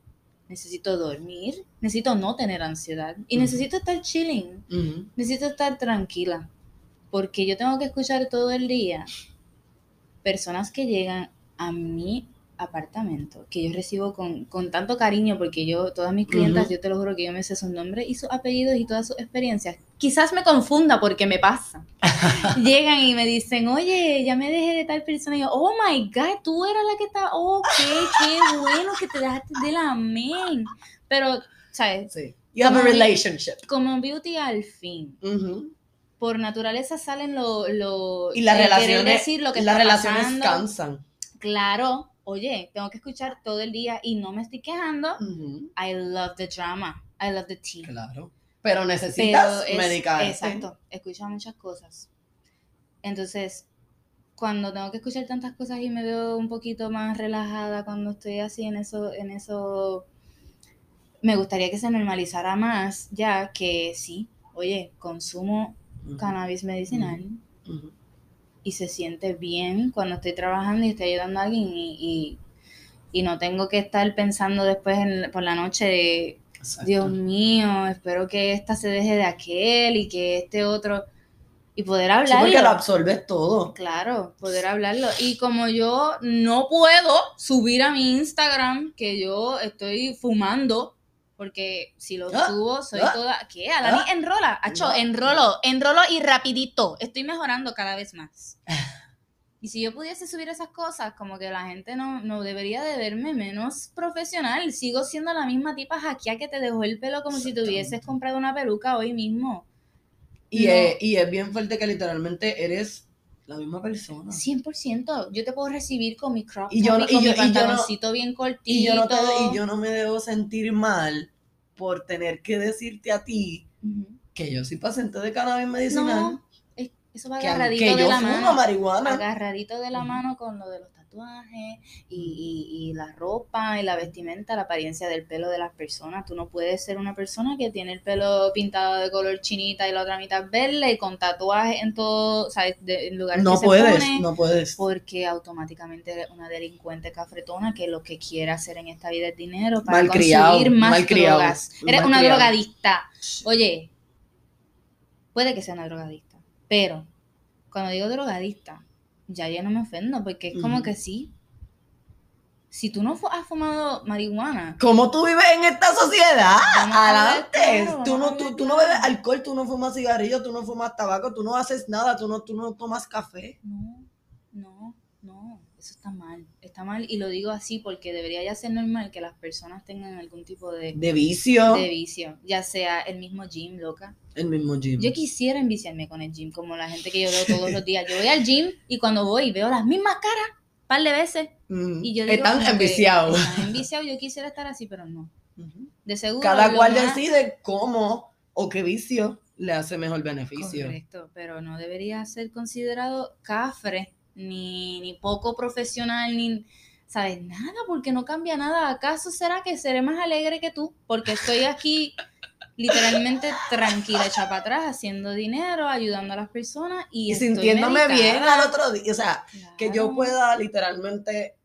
necesito dormir, necesito no tener ansiedad y necesito estar chilling, necesito estar tranquila, porque yo tengo que escuchar todo el día personas que llegan a mi apartamento, que yo recibo con, con tanto cariño, porque yo, todas mis clientas, yo te lo juro que yo me sé sus nombres y sus apellidos y todas sus experiencias. Quizás me confunda porque me pasa. Llegan y me dicen, oye, ya me dejé de tal persona. Y yo, oh my God, tú eras la que estaba, ok, qué bueno que te dejaste del amén. Pero, ¿sabes? Sí. You have a relationship. Como beauty al fin por naturaleza salen lo, lo Y las relaciones, decir lo que las está relaciones pasando. cansan. Claro, oye, tengo que escuchar todo el día y no me estoy quejando. I love the drama. I love the tea. Claro. Pero Pero necesitas es- medicarte. Exacto, escucho muchas cosas. Entonces, cuando tengo que escuchar tantas cosas y me veo un poquito más relajada cuando estoy así en eso, en eso, me gustaría que se normalizara más, ya que sí, oye, consumo cannabis medicinal. Ujú. Y se siente bien cuando estoy trabajando y estoy ayudando a alguien y, y- y no tengo que estar pensando después en- por la noche de, Exacto. Dios mío, espero que esta se deje de aquel y que este otro, y poder Sí, hablarlo. porque lo absorbes todo. Claro, poder hablarlo. Y como yo no puedo subir a mi Instagram que yo estoy fumando, porque si lo Ah, subo soy ah, toda... ¿Qué? Alani, ah, enrola. Acho, enrolo, enrolo y rapidito. Estoy mejorando cada vez más. Y si yo pudiese subir esas cosas, como que la gente no, no debería de verme menos profesional. Sigo siendo la misma tipa jaquia que te dejó el pelo como si te hubieses comprado una peluca hoy mismo. Y, No. es, y es bien fuerte que literalmente eres la misma persona. 100%. Yo te puedo recibir con mi crop Y yo no- y con yo- mi yo no- pantaloncito bien cortito. Y yo, no te, y yo no me debo sentir mal por tener que decirte a ti Ujú. que yo soy paciente de cannabis medicinal. No, es- eso va que, agarradito que de yo la fumo mano. marihuana. Agarradito de la mano con lo de los tatuajes y, y- y la ropa y la vestimenta, la apariencia del pelo de las personas. Tú no puedes ser una persona que tiene el pelo pintado de color chinita y la otra mitad verde y con tatuajes en todo, ¿sabes? De, en lugares No que se puedes, pone. no puedes. porque automáticamente eres una delincuente cafretona que lo que quiere hacer en esta vida es dinero para Malcriado, conseguir más malcriado, drogas. Eres una drogadicta. Oye, puede que sea una drogadicta, pero cuando digo drogadicta, ya yo no me ofendo porque es como que sí. Si tú no has fumado marihuana, ¿Cómo tú vives en esta sociedad? Adelante. claro, tú, no, tú, tú no bebes alcohol, tú no fumas cigarrillos, tú no fumas tabaco, tú no haces nada, tú no, tú no tomas café. no, no, no. Eso está mal, está mal y lo digo así porque debería ya ser normal que las personas tengan algún tipo de, De vicio, de vicio, ya sea el mismo gym, loca. el mismo gym. Yo quisiera enviciarme con el gym, como la gente que yo veo todos los días. Yo voy al gym y cuando voy veo las mismas caras, un par de veces. Mm, Y yo digo, Están enviciados. están enviciados, yo quisiera estar así, pero no. De seguro. Cada cual más- decide cómo o qué vicio le hace mejor beneficio. Correcto, pero no debería ser considerado cafre, ni, ni poco profesional, ni, ¿sabes? Nada, porque no cambia nada. ¿Acaso será que seré más alegre que tú? Porque estoy aquí literalmente tranquila, hecha para atrás, haciendo dinero, ayudando a las personas y, Y estoy sintiéndome bien al otro día. O sea, que yo pueda literalmente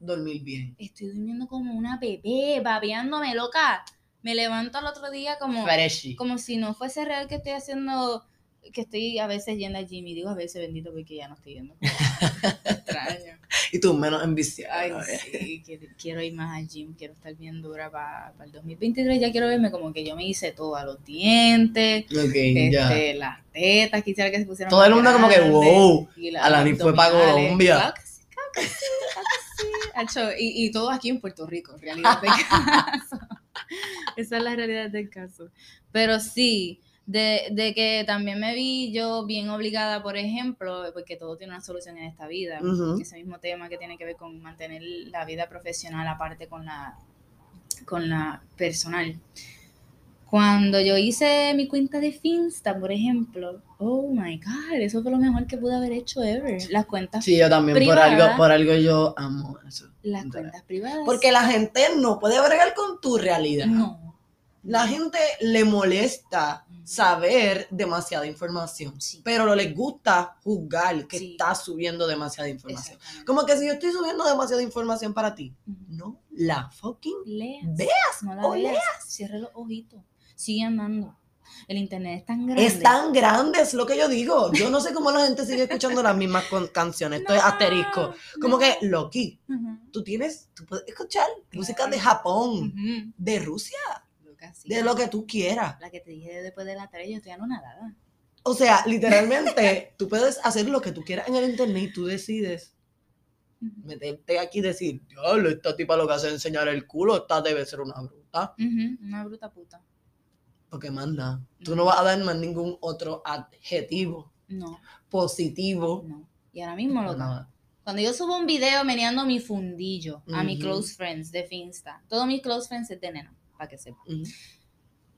dormir bien. Estoy durmiendo como una bebé, babeándome, loca. Me levanto al otro día como... Freshy. como si no fuese real que estoy haciendo, que estoy a veces yendo al gym y digo a veces bendito porque ya no estoy yendo. Extraño. Y tú menos enviciada. Ay, sí, que- quiero ir más al gym, quiero estar bien dura para el 2023, ya quiero verme como que yo me hice todo a los dientes, ya. este, las tetas, quisiera que se pusieran Todo el mundo como que, wow. y las Alani fue pa' abdominales. Colombia. Claro que sí, claro que sí, claro que sí. Acho, y, y todo aquí en Puerto Rico, en realidad del caso. Esa es la realidad del caso. Pero sí, de, de que también me vi yo bien obligada, por ejemplo, porque todo tiene una solución en esta vida. Ese mismo tema que tiene que ver con mantener la vida profesional aparte con la, con la personal. Cuando yo hice mi cuenta de Finsta, por ejemplo, oh my god, eso fue lo mejor que pude haber hecho ever. Las cuentas, Sí, yo también, por Privada. algo, por algo yo amo eso. las cuentas privadas. Porque la gente no puede bregar con tu realidad. no. La gente le molesta saber demasiada información, Sí. pero no les gusta juzgar que Sí. estás subiendo demasiada información. Como que si yo estoy subiendo demasiada información para ti, Ujú. no la fucking Leas. veas No la o veas. leas. Cierra los ojitos. Sigue andando. El internet es tan grande. Es tan grande, es lo que yo digo. Yo no sé cómo la gente sigue escuchando las mismas canciones. Esto es No, asterisco. Como no. que, Loki, Ujú. tú tienes, tú puedes escuchar música de Japón, Ujú. de Rusia, De lo que tú quieras. La que te dije después de la 3, yo estoy anonadada. O sea, literalmente, tú puedes hacer lo que tú quieras en el internet y tú decides meterte aquí y decir, diablo, esta tipa lo que hace es enseñar el culo, esta debe ser una bruta. Una bruta puta. Porque manda, tú No. no vas a dar más ningún otro adjetivo No, positivo. no. Y ahora mismo, No, loca, nada. cuando yo subo un video meneando mi fundillo a mi Ujú. close friends de Finsta, todos mis close friends es de nena, para que sepan. Ujú,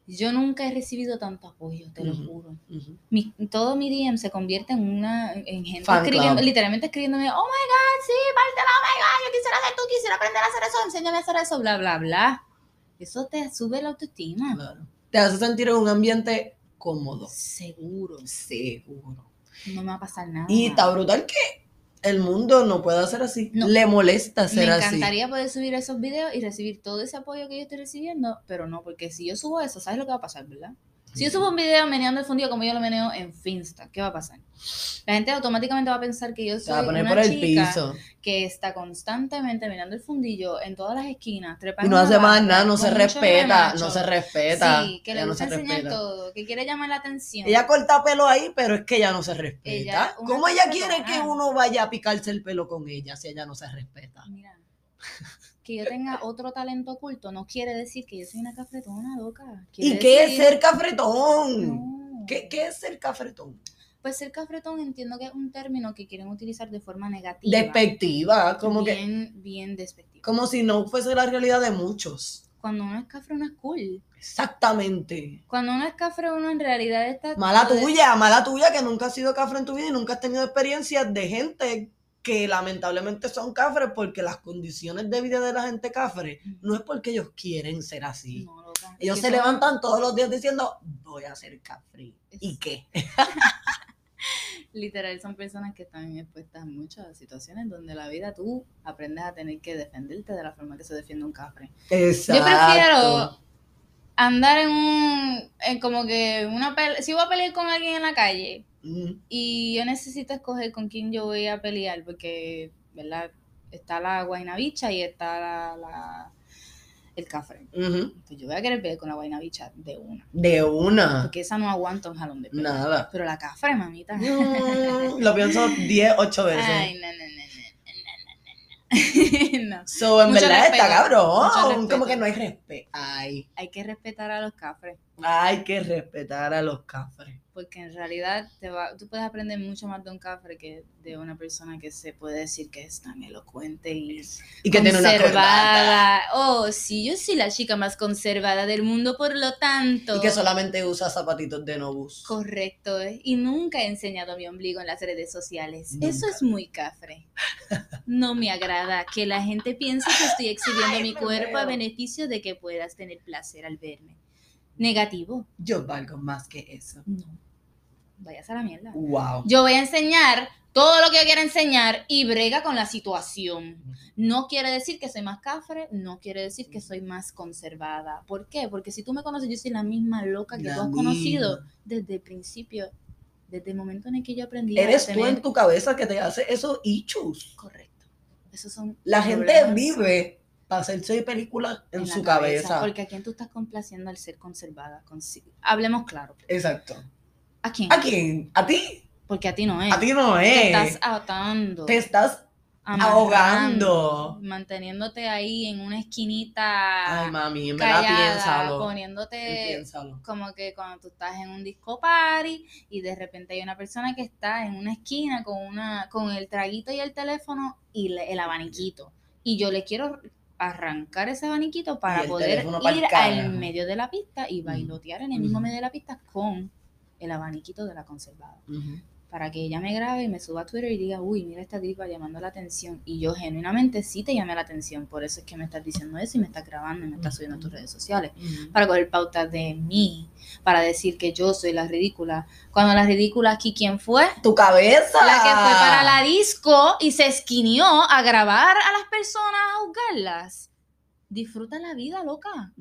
Yo nunca he recibido tanto apoyo, te lo Ujú. juro. ujú. Mi, todo mi DM se convierte en una en gente Fan escribiendo, club. literalmente escribiéndome, oh my god, sí, parte oh my god, yo quisiera hacer tú, quisiera aprender a hacer eso, enséñame a hacer eso, bla, bla, bla. Eso te sube la autoestima. Claro. Te hace sentir en un ambiente cómodo. Seguro. Seguro. No me va a pasar nada. Y está brutal que el mundo no pueda ser así. No. Le molesta me ser así. encantaría poder subir esos videos y recibir todo ese apoyo que yo estoy recibiendo, pero no, porque si yo subo eso, ¿sabes lo que va a pasar, verdad? Si yo subo un video meneando el fundido como yo lo meneo en Finsta, ¿qué va a pasar? La gente automáticamente va a pensar que yo soy a poner una por el chica piso. que está constantemente mirando el fundillo en todas las esquinas, Y trepando no una hace más nada, no se respeta, no se respeta. Sí, que le no gusta se enseñar respeta. todo, que quiere llamar la atención. Ella corta pelo ahí, pero es que ella no se respeta. Ella, ¿Cómo ella quiere que uno vaya a picarse el pelo con ella si ella no se respeta? Mira, que yo tenga otro talento oculto no quiere decir que yo soy una cafretona, loca. Quiere ¿Y qué es ser cafretón? No. ¿Qué, qué es ser cafretón? Pues ser cafretón entiendo que es un término que quieren utilizar de forma negativa. Despectiva, como que, bien, bien despectiva. como si no fuese la realidad de muchos. Cuando uno es cafre, uno es cool. Exactamente. Cuando uno es cafre, uno en realidad está... Mala de- tuya, mala tuya que nunca has sido cafre en tu vida y nunca has tenido experiencias de gente que lamentablemente son cafres porque las condiciones de vida de la gente cafre no es porque ellos quieren ser así. No. Ellos se levantan todos los días diciendo, voy a ser cafre. ¿Y qué? Literal, son personas que están expuestas a muchas situaciones donde la vida tú aprendes a tener que defenderte de la forma que se defiende un cafre. Exacto. Yo prefiero andar en un, en como que una pelea, si voy a pelear con alguien en la calle Y yo necesito escoger con quién yo voy a pelear porque, ¿verdad? Está la guaynabicha y está la, la- el cafre. ujú. Pues yo voy a querer pelear con la guaynabicha de una, De una. porque esa no aguanta un jalón de pelo. Nada. Pero la cafre, mamita. Lo pienso 10, 8 veces. Ay, no, no, no, no. So, en Mucho verdad está respeto, cabrón. Como que no hay respeto. Ay, Hay que respetar a los cafres. Hay que respetar a los cafres. Porque en realidad te va, tú puedes aprender mucho más de un cafre que de una persona que se puede decir que es tan elocuente y Y que tiene una corbata. Oh, sí, yo soy la chica más conservada del mundo, por lo tanto. Y que solamente usa zapatitos de Nobus. Correcto, ¿eh? y nunca he enseñado mi ombligo en las redes sociales. Eso es muy cafre. No me agrada que la gente piense que estoy exhibiendo Ay, mi cuerpo a beneficio de que puedas tener placer al verme. Negativo. Yo valgo más que eso. No. Vayas a la mierda. Wow. Yo voy a enseñar todo lo que yo quiera enseñar y brega con la situación. No quiere decir que soy más cafre, no quiere decir que soy más conservada. ¿Por qué? Porque si tú me conoces, yo soy la misma loca que La tú has misma. conocido desde el principio, desde el momento en el que yo aprendí a Eres tú en tu cabeza que te hace esos ichus. Correcto. Esos son La gente problemas vive para hacerse películas en, su cabeza. Porque a quién tú estás complaciendo al ser conservada. Hablemos claro. Exacto. ¿A quién? ¿A quién? ¿A ti? Porque a ti no es. A ti no Te es. estás atando. Te estás ahogando. Manteniéndote ahí en una esquinita. Ay, mami, en verdad callada, piénsalo. poniéndote Piénsalo. como que cuando tú estás en un disco party y de repente hay una persona que está en una esquina con una con el traguito y el teléfono y le- el abaniquito y yo le quiero arrancar ese abaniquito para poder ir al medio de la pista y bailotear en el mismo medio de la pista con el abaniquito de la conservada. Para que ella me grabe y me suba a Twitter y diga, uy, mira esta tipa llamando la atención. Y yo genuinamente sí te llamé la atención, por eso es que me estás diciendo eso y me estás grabando y me estás subiendo a tus redes sociales. Para coger pautas de mí, para decir que yo soy la ridícula. Cuando la ridícula aquí, ¿quién fue? Tu cabeza. La que fue para la disco y se esquinió a grabar a las personas a juzgarlas. Disfruta la vida, loca.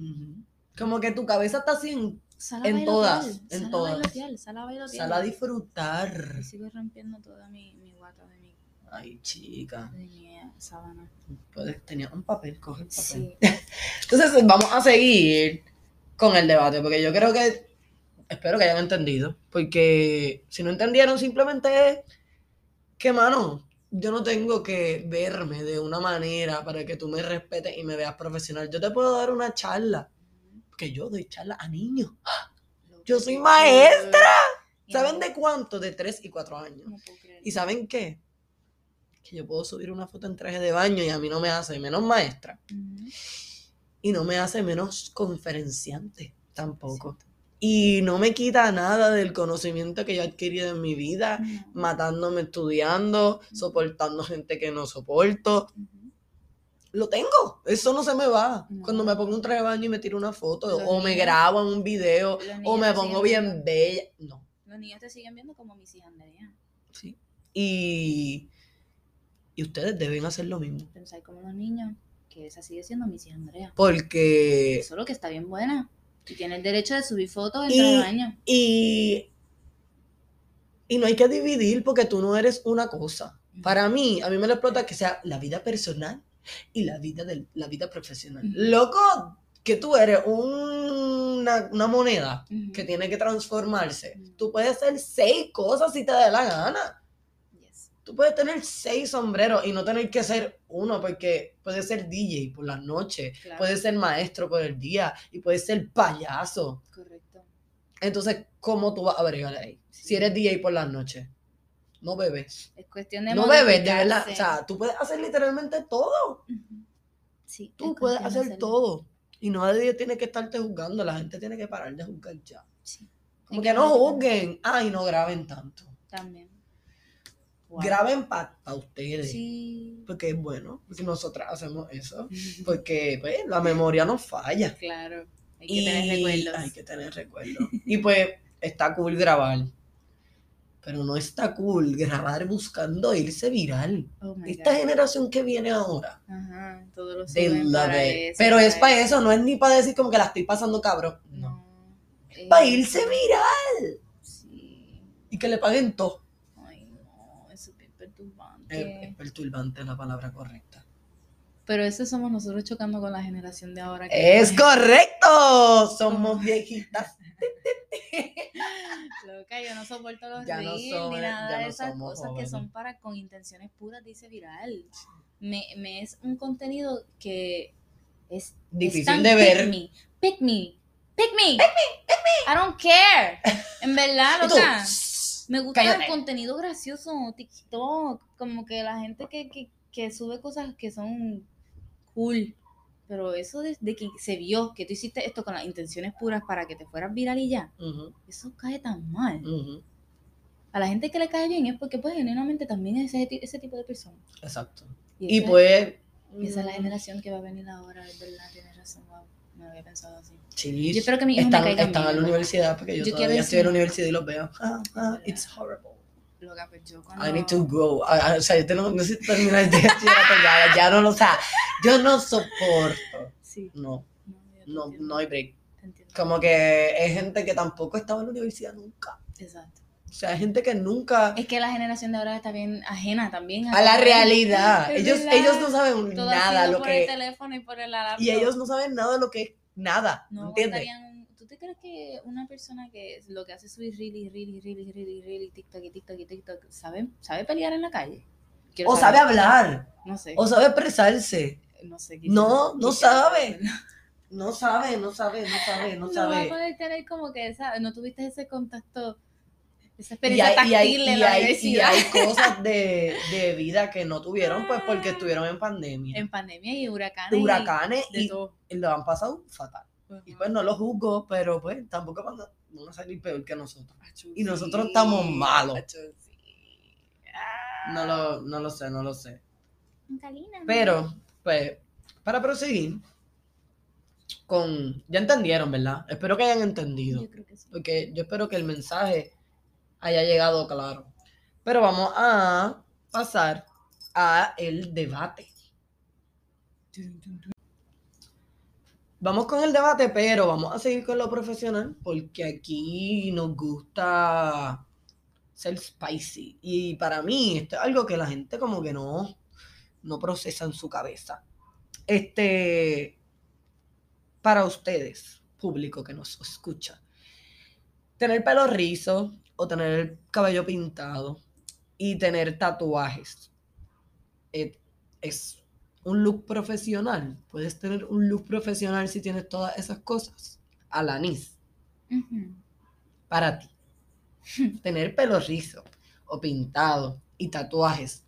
Como que tu cabeza está así en todas, en todas. bailotear, sal a disfrutar. Y sigo rompiendo toda mi, mi guata de mi, Ay, chica. de mi eh, sábana. Puedes, tenía un papel, coge el papel. Sí. Entonces vamos a seguir con el debate, porque yo creo que, espero que hayan entendido, porque si no entendieron simplemente es que, mano, yo no tengo que verme de una manera para que tú me respetes y me veas profesional. Yo te puedo dar una charla, porque yo doy charla a niños. Yo soy maestra. ¿Saben de cuánto? De 3 y 4 años. ¿Y saben qué? Que yo puedo subir una foto en traje de baño y a mí no me hace menos maestra. Y no me hace menos conferenciante tampoco. Y no me quita nada del conocimiento que yo he adquirido en mi vida, matándome estudiando, soportando gente que no soporto. Lo tengo, eso no se me va. No. Cuando me pongo un traje de baño y me tiro una foto, Los o me grabo en un video, o me pongo bien viendo. bella. No, Los niños te siguen viendo como mis hijas Andrea. sí. Y, y ustedes deben hacer lo mismo. Pensar como los niños, que esa sigue siendo mi hija Andrea. Porque Solo que está bien buena. Y tiene el derecho de subir fotos en traje de baño. Y, y no hay que dividir porque tú no eres una cosa. Para mí, a mí me lo explota que sea la vida personal y la vida, del, la vida profesional. Loco, que tú eres una, una moneda que tiene que transformarse. Ujú. Tú puedes hacer seis cosas si te da la gana. Yes. Tú puedes tener seis sombreros y no tener que ser uno porque puedes ser DJ por las noches, Claro. puedes ser maestro por el día y puedes ser payaso. Correcto. Entonces, ¿cómo tú vas a bregar ahí? Sí. Si eres DJ por las noches, no bebes. Es cuestión de No bebes, de verdad. O sea, tú puedes hacer literalmente todo. Sí, Tú es puedes hacer todo. Y nadie tiene que estarte juzgando. La gente tiene que parar de juzgar ya. Sí. Como que no juzguen. Ay, no graben tanto. También. Wow. Graben para ustedes. Sí. Porque es bueno. Porque nosotras hacemos eso. Porque pues, la memoria no falla. Claro. Hay que y tener recuerdos. hay que tener recuerdos. y pues está cool grabar. Pero no está cool grabar buscando irse viral. Oh Esta God. generación que viene ahora. Ajá, todos los para eso, Pero es para eso, no es ni para decir como que la estoy pasando cabrón. No. No. Eh, Para irse viral. Sí. Y que le paguen todo. Ay, no, eso es perturbante. Es, es perturbante la palabra correcta. Pero eso somos nosotros chocando con la generación de ahora. que- Es correcto. Somos viejitas. Loca, yo no soporto los Ya no reels somos- ni nada ya de no esas cosas que jóvenes. son para con intenciones puras, dice viral. me, me es un contenido que es Difícil es tan de ver. Pick me, pick me, pick me, pick me, I don't care. En verdad, loca. Me gusta Cállate. el contenido gracioso, TikTok, como que la gente que, que, que sube cosas que son cool. Pero eso de, de que se vio que tú hiciste esto con las intenciones puras para que te fueras viral y ya, eso cae tan mal. A la gente que le cae bien es porque pues genuinamente también es ese, ese tipo de persona. Exacto. Y, Y pues. esa es la mm, generación que va a venir ahora, es verdad, tienes razón, wow. No había pensado así. Sí, Yo espero que hijos están, me están bien, la universidad porque yo, Yo todavía estoy en la universidad y los veo. Ah, ah, it's horrible. Loca, pues yo cuando... I need to go. Ah, ah, o sea, yo tengo, necesito terminar el bachillerato ya, ya no lo, o sea, yo no soporto. Sí, No, no, no, no hay break. Como que es gente que tampoco estaba en la universidad nunca. Exacto. O sea, hay gente que nunca... Es que la generación de ahora está bien ajena también A la todo. realidad. Ellos, ellos no saben Todo nada lo por el que... teléfono y por el laptop. Y ellos no saben nada de lo que es nada. no ¿Entiendes? Aguantarían un- ¿Tú te crees que una persona que lo que hace es subir really, really, really, really, really, TikTok y TikTok y TikTok, sabe, sabe pelear en la calle? Quiero O sabe hablar. No sé. O sabe expresarse. no sé. No, no quisiera sabe. No sabe, no sabe, no sabe, no No va a sabe. poder tener como que esa, no tuviste ese contacto, esa Y experiencia hay, y, hay, táctil en y, la hay, y universidad. hay cosas de, de vida que no tuvieron, pues porque estuvieron en pandemia. En pandemia y huracanes. y huracanes de y, todo. y lo han pasado fatal. Y pues no lo juzgo, pero pues tampoco van a, van a salir peor que nosotros. Y nosotros estamos malos. Ah. No lo, no lo sé, no lo sé. Pero, pues, para proseguir con... Ya entendieron, ¿verdad? Espero que hayan entendido. Yo creo que sí. Porque yo espero que el mensaje haya llegado claro. Pero vamos a pasar a el debate. Vamos con el debate, pero vamos a seguir con lo profesional porque aquí nos gusta ser spicy. Y para mí esto es algo que la gente como que no, no procesa en su cabeza. Este, para ustedes, público que nos escucha, tener pelo rizo o tener el cabello pintado y tener tatuajes es un look profesional. Puedes tener un look profesional si tienes todas esas cosas. Alanis, Ujú. para ti. Tener pelo rizo o pintado y tatuajes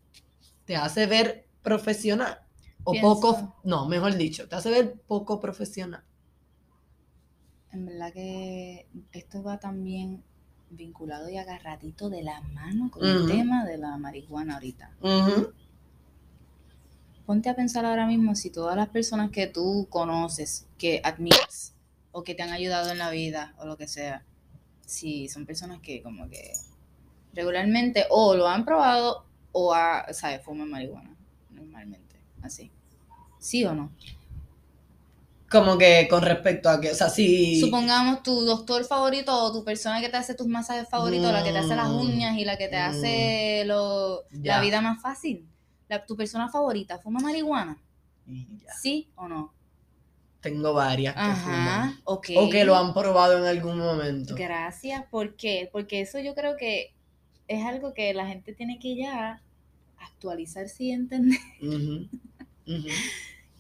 te hace ver profesional o Pienso- poco, no, mejor dicho, te hace ver poco profesional. En verdad que esto va también vinculado y agarradito de la mano con el tema de la marihuana ahorita. Ponte a pensar ahora mismo si todas las personas que tú conoces, que admiras o que te han ayudado en la vida o lo que sea, si son personas que como que regularmente o lo han probado o, ha, ¿sabes? Fuman marihuana normalmente, así. ¿Sí o no? Como que con respecto a que, o sea, si... Supongamos tu doctor favorito o tu persona que te hace tus masajes favoritos, la que te hace las Mm, uñas y la que te hace lo, Ya. la vida más fácil. La- tu persona favorita, ¿fuma marihuana? Ya. ¿Sí o no? Tengo varias que fuman. Ajá. O que lo han probado en algún momento. Gracias, ¿por qué? Porque eso yo creo que es algo que la gente tiene que ya actualizarse y entender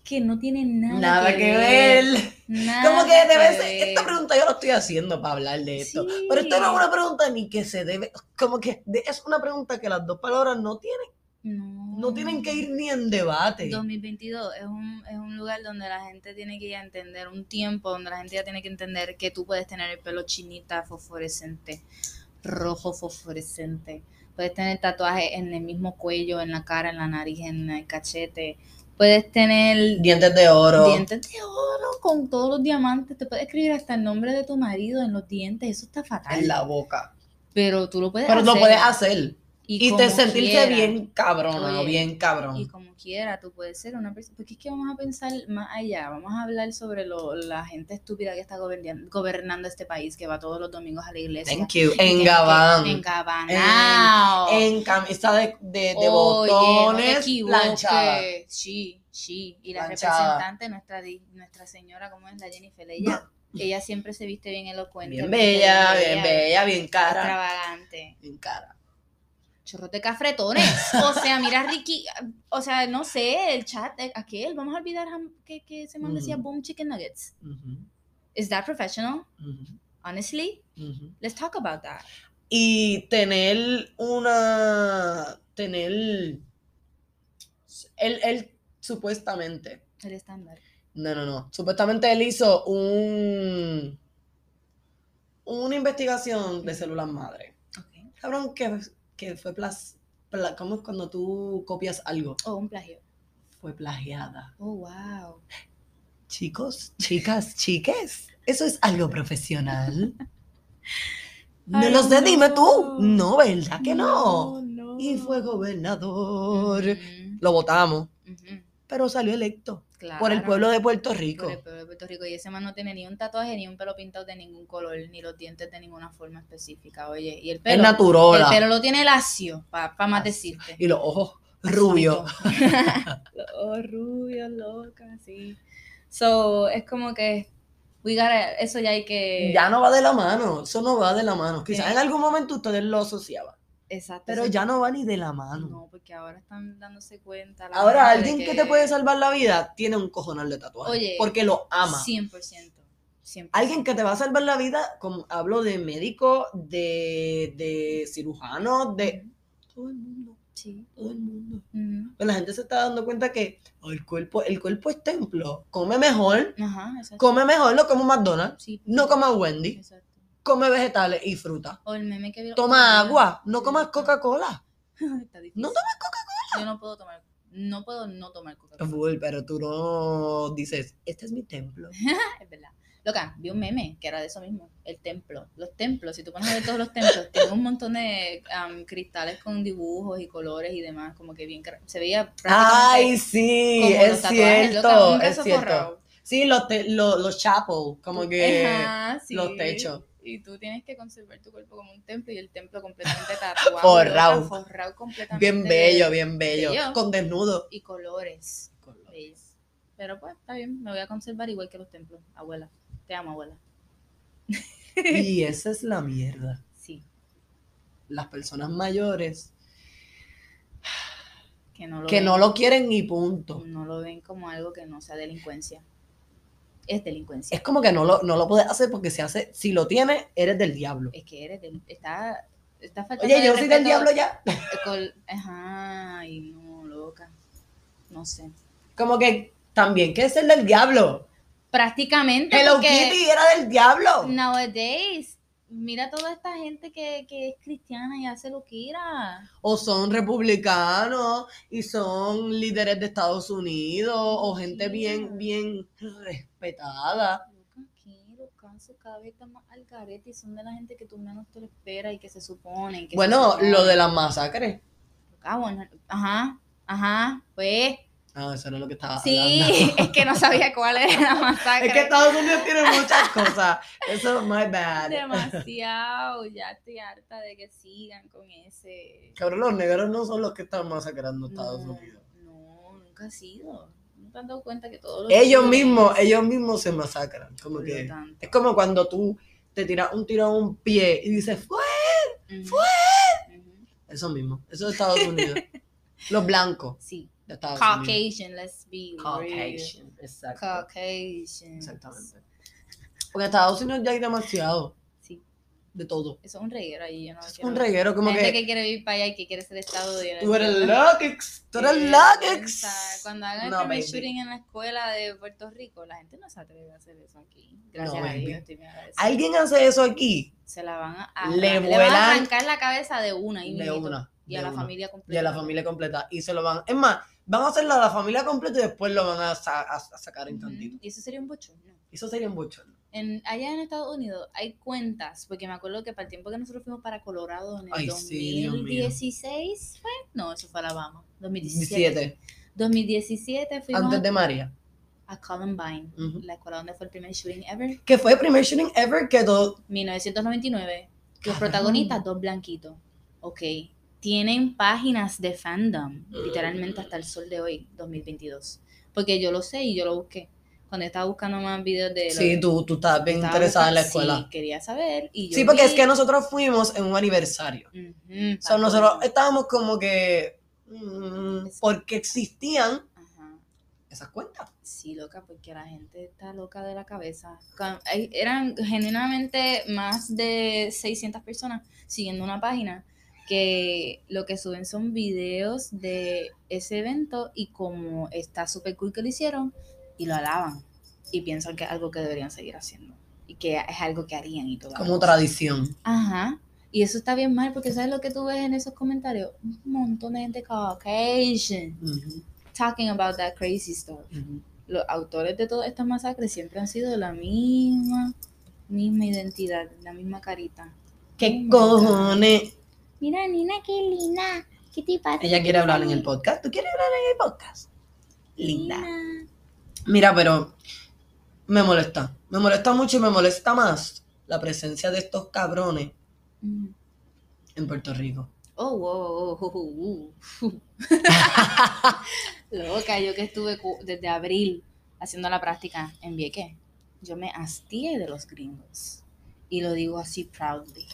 que no tiene nada, Nada que ver. Nada Como que debe que ser. Esta pregunta yo la estoy haciendo para hablar de esto. Sí. Pero esto no es una pregunta ni que se debe. Como que es una pregunta que las dos palabras no tienen, No. no tienen que ir ni en debate. 2022 es un, es un lugar donde la gente tiene que ya entender, un tiempo donde la gente ya tiene que entender que tú puedes tener el pelo chinita fosforescente, rojo fosforescente, puedes tener tatuajes en el mismo cuello, en la cara, en la nariz, en el cachete, puedes tener Dientes de oro. dientes de oro con todos los diamantes, te puedes escribir hasta el nombre de tu marido en los dientes, eso está fatal. En la boca. Pero tú lo puedes Pero hacer. lo puedes hacer. Y, te quiera. bien cabrona o bien cabrón. Y como quiera, tú puedes ser una persona. Porque es que vamos a pensar más allá. Vamos a hablar sobre lo, la gente estúpida que está gobernan- gobernando este país, que va todos los domingos a la iglesia. Thank you. y tiene En Gabán. Engabanao. En camisa de, de, de Oye, no te botones planchada. Sí, sí. Y la Planchada. representante, nuestra, nuestra señora, ¿cómo es? La Jennifer. Ella, ella siempre se viste bien elocuente. Bien bella, bien bella, bien cara. Extravagante. Bien cara. Chorros de cafretones. O sea, mira Ricky, o sea, no sé, el chat, eh, aquel, vamos a olvidar que, que ese man decía boom chicken nuggets. Ujú, Is that professional? Honestly, let's talk about that. Y tener una. Tener. Él, él supuestamente. El estándar. No, no, no. Supuestamente él hizo un. Una investigación de células madre. Ok. Cabrón, que, que fue plas, pla- ¿Cómo es cuando tú copias algo? Oh, un plagio. Fue plagiada. Oh, wow. Chicos, chicas, chiques, eso es algo profesional. No Ay, lo sé, dime tú. no. ¿verdad que no? no. Y fue gobernador. Lo votamos, pero salió electo por el pueblo de Puerto Rico. Por el pueblo de Puerto Rico. Y ese man no tiene ni un tatuaje, ni un pelo pintado de ningún color, ni los dientes de ninguna forma específica. Oye, y el Es pelo. El naturola. pelo lo tiene lacio, para más Lacio. decirte. Y los ojos rubios. Los ojos rubios, loca, sí. So, es como que. We gotta- eso ya hay que. Ya no va de la mano. Eso no va de la mano. Quizás Sí. en algún momento ustedes lo asociaban. Exacto. Pero ya no va ni de la mano. No, porque ahora están dándose cuenta. la Ahora, alguien que... te puede salvar la vida tiene un cojonal de tatuaje. Oye, porque lo ama. 100%. 100%. Alguien que te va a salvar la vida, como hablo de médico, de, de cirujano, de todo el mundo, Sí. todo el mundo. Pero la gente se está dando cuenta que oh, el, cuerpo, el cuerpo es templo. Come mejor, Ajá, exacto. come mejor, no como McDonald's, Sí. no como Wendy, Exacto. Come vegetales y fruta. O el meme que vi. Toma agua, no comas Coca-Cola. Está difícil. No tomes Coca-Cola. Yo no puedo tomar. No puedo no tomar Coca-Cola. Full, pero tú no dices, este es mi templo. Es verdad. Loca, vi un meme que era de eso mismo. El templo. Los templos, si tú pones a ver todos los templos, tienen un montón de am, cristales con dibujos y colores y demás. Como que bien. cra- Se veía prácticamente Ay, sí, como los es tatuajes, loca, cierto, es cierto. Sí, los, te- lo- los chapel, como que Ajá, sí. los techos. Y tú tienes que conservar tu cuerpo como un templo y el templo completamente tatuado. Forrado. Forrado completamente. Bien bello, bien bello. bello. Con desnudo. Y colores. bellos. Pero pues, está bien. Me voy a conservar igual que los templos. Abuela. Te amo, abuela. Y esa es la mierda. Sí. Las personas mayores Que no lo que ven, no lo quieren ni punto. no lo ven como algo que no sea delincuencia. Es delincuencia. Es como que no lo, no lo puedes hacer porque se hace, si lo tienes, eres del diablo. Es que eres del, está, está faltando Oye, de yo soy del diablo ya. Ajá, ay no, loca. No sé. Como que también que es el del diablo. Prácticamente Hello porque Kitty era del diablo. nowadays, mira toda esta gente que, que es cristiana y hace lo que quiera. O son republicanos y son líderes de Estados Unidos o gente bien, bien respetada. Vez están más al garete y son de la gente que tú menos te lo esperas y que se suponen. Que se Bueno, suponen. lo de las masacres. Ah, bueno, ajá, ajá, pues. Ah, eso no es lo que estaba Sí, hablando. es que no sabía cuál era la masacre. Es que Estados Unidos tiene muchas cosas. Eso es my bad. Demasiado, ya estoy harta de que sigan con ese. Cabrón, los negros no son los que están masacrando Estados no, Unidos. No, nunca ha sido. ¿No te has dado cuenta que todos los Ellos mismos, ellos mismos se masacran. Como Por lo que tanto. es como cuando tú te tiras un tiro a un pie y dices, fue. ¡Fue! Eso mismo. Eso es Estados Unidos. Los blancos Sí. Caucasian, let's be real. Caucasian. Exacto. Caucasian. Exactamente. Porque en Estados Unidos ya hay demasiado Sí. de todo. Eso es un reguero ahí. Yo no Es quiero- un reguero, como gente que, que quiere vivir para allá y que quiere ser estado de. tú eres Lux, tú eres piensa, Cuando hagan No, el primer shooting en la escuela de Puerto Rico, la gente no se atreve a hacer eso aquí. Gracias No, a. Dios, estoy bien agradecida. Alguien hace eso aquí, Se la van a, a- Le van a arrancar la cabeza de una y, de una. y a la familia completa. Y a la familia completa. Y se lo van. Es más, van a hacerlo a la familia completa y después lo van a, sa- a- a sacar en cantito. Y eso sería un bochorno. Eso sería un bochorno. En, allá en Estados Unidos hay cuentas, porque me acuerdo que para el tiempo que nosotros fuimos para Colorado en el Ay, sí, Dios mío. 2016, ¿fue? No, eso fue Alabama. 2017. 17. 2017 fuimos Antes de María. a Columbine, la escuela donde fue el primer shooting ever. Que fue el primer shooting ever que todo. 1999. Los protagonistas, dos blanquitos. Ok. Tienen páginas de fandom, Mm. literalmente hasta el sol de hoy, 2022. Porque yo lo sé y yo lo busqué. cuando estaba buscando más videos de... Sí, tú, tú estabas bien interesada en la escuela. Sí, quería saber. Y yo Sí, porque es que nosotros fuimos en un aniversario. O sea, nosotros estábamos como que... mm, porque existían Ajá. esas cuentas. Sí, loca, porque la gente está loca de la cabeza. Ca- hay- Eran genuinamente más de 600 personas siguiendo una página que lo que suben son videos de ese evento y como está súper cool que lo hicieron y lo alaban y piensan que es algo que deberían seguir haciendo y que es algo que harían y todo. Como tradición. Ajá. Y eso está bien mal porque ¿sabes lo que tú ves en esos comentarios? Un montón de gente Caucasian Ujú, talking about that crazy stuff los autores de todas estas masacres siempre han sido la misma, misma identidad, la misma carita. ¿Qué cojones? Mira, Nina, qué linda. ¿Qué te pasa? Ella quiere hablar en el podcast. ¿Tú quieres hablar en el podcast? Linda. Nina. Mira, pero me molesta. Me molesta mucho y me molesta más la presencia de estos cabrones Mm. en Puerto Rico. Oh, wow, oh, oh, oh. Loca, yo que estuve desde abril haciendo la práctica en Vieques, yo me hastié de los gringos. Y lo digo así proudly,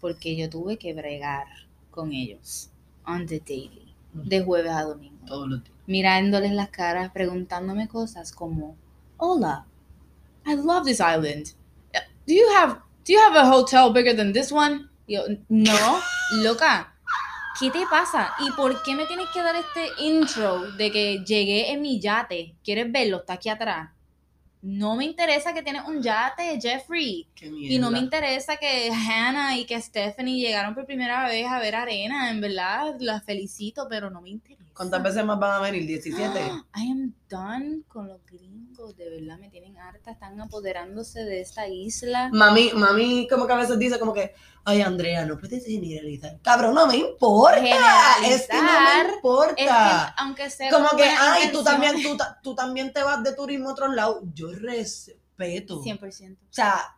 porque yo tuve que bregar con ellos on the daily, de jueves a domingo. Todos los días. mirándoles las caras, preguntándome cosas como, "Hola, I love this island. Do you have do you have a hotel bigger than this one?" Y yo, "No, loca. ¿Qué te pasa? ¿Y por qué me tienes que dar este intro de que llegué en mi yate? ¿Quieres verlo? Está aquí atrás. No me interesa que tienes un yate, Jeffrey. Y no me interesa que Hannah y que Stephanie llegaron por primera vez a ver arena. En verdad, las felicito, pero no me interesa. ¿Cuántas veces más van a venir? ¿17? I am done con los gringos, de verdad me tienen harta, están apoderándose de esta isla. Mami, mami como que a veces dice como que, ay Andrea, no puedes generalizar. Cabrón, no me importa. Es que no me Es importa. que, aunque sea como que, ay, tú también, tú, ta- tú también te vas de turismo a otros lados. Yo respeto. 100%. O sea,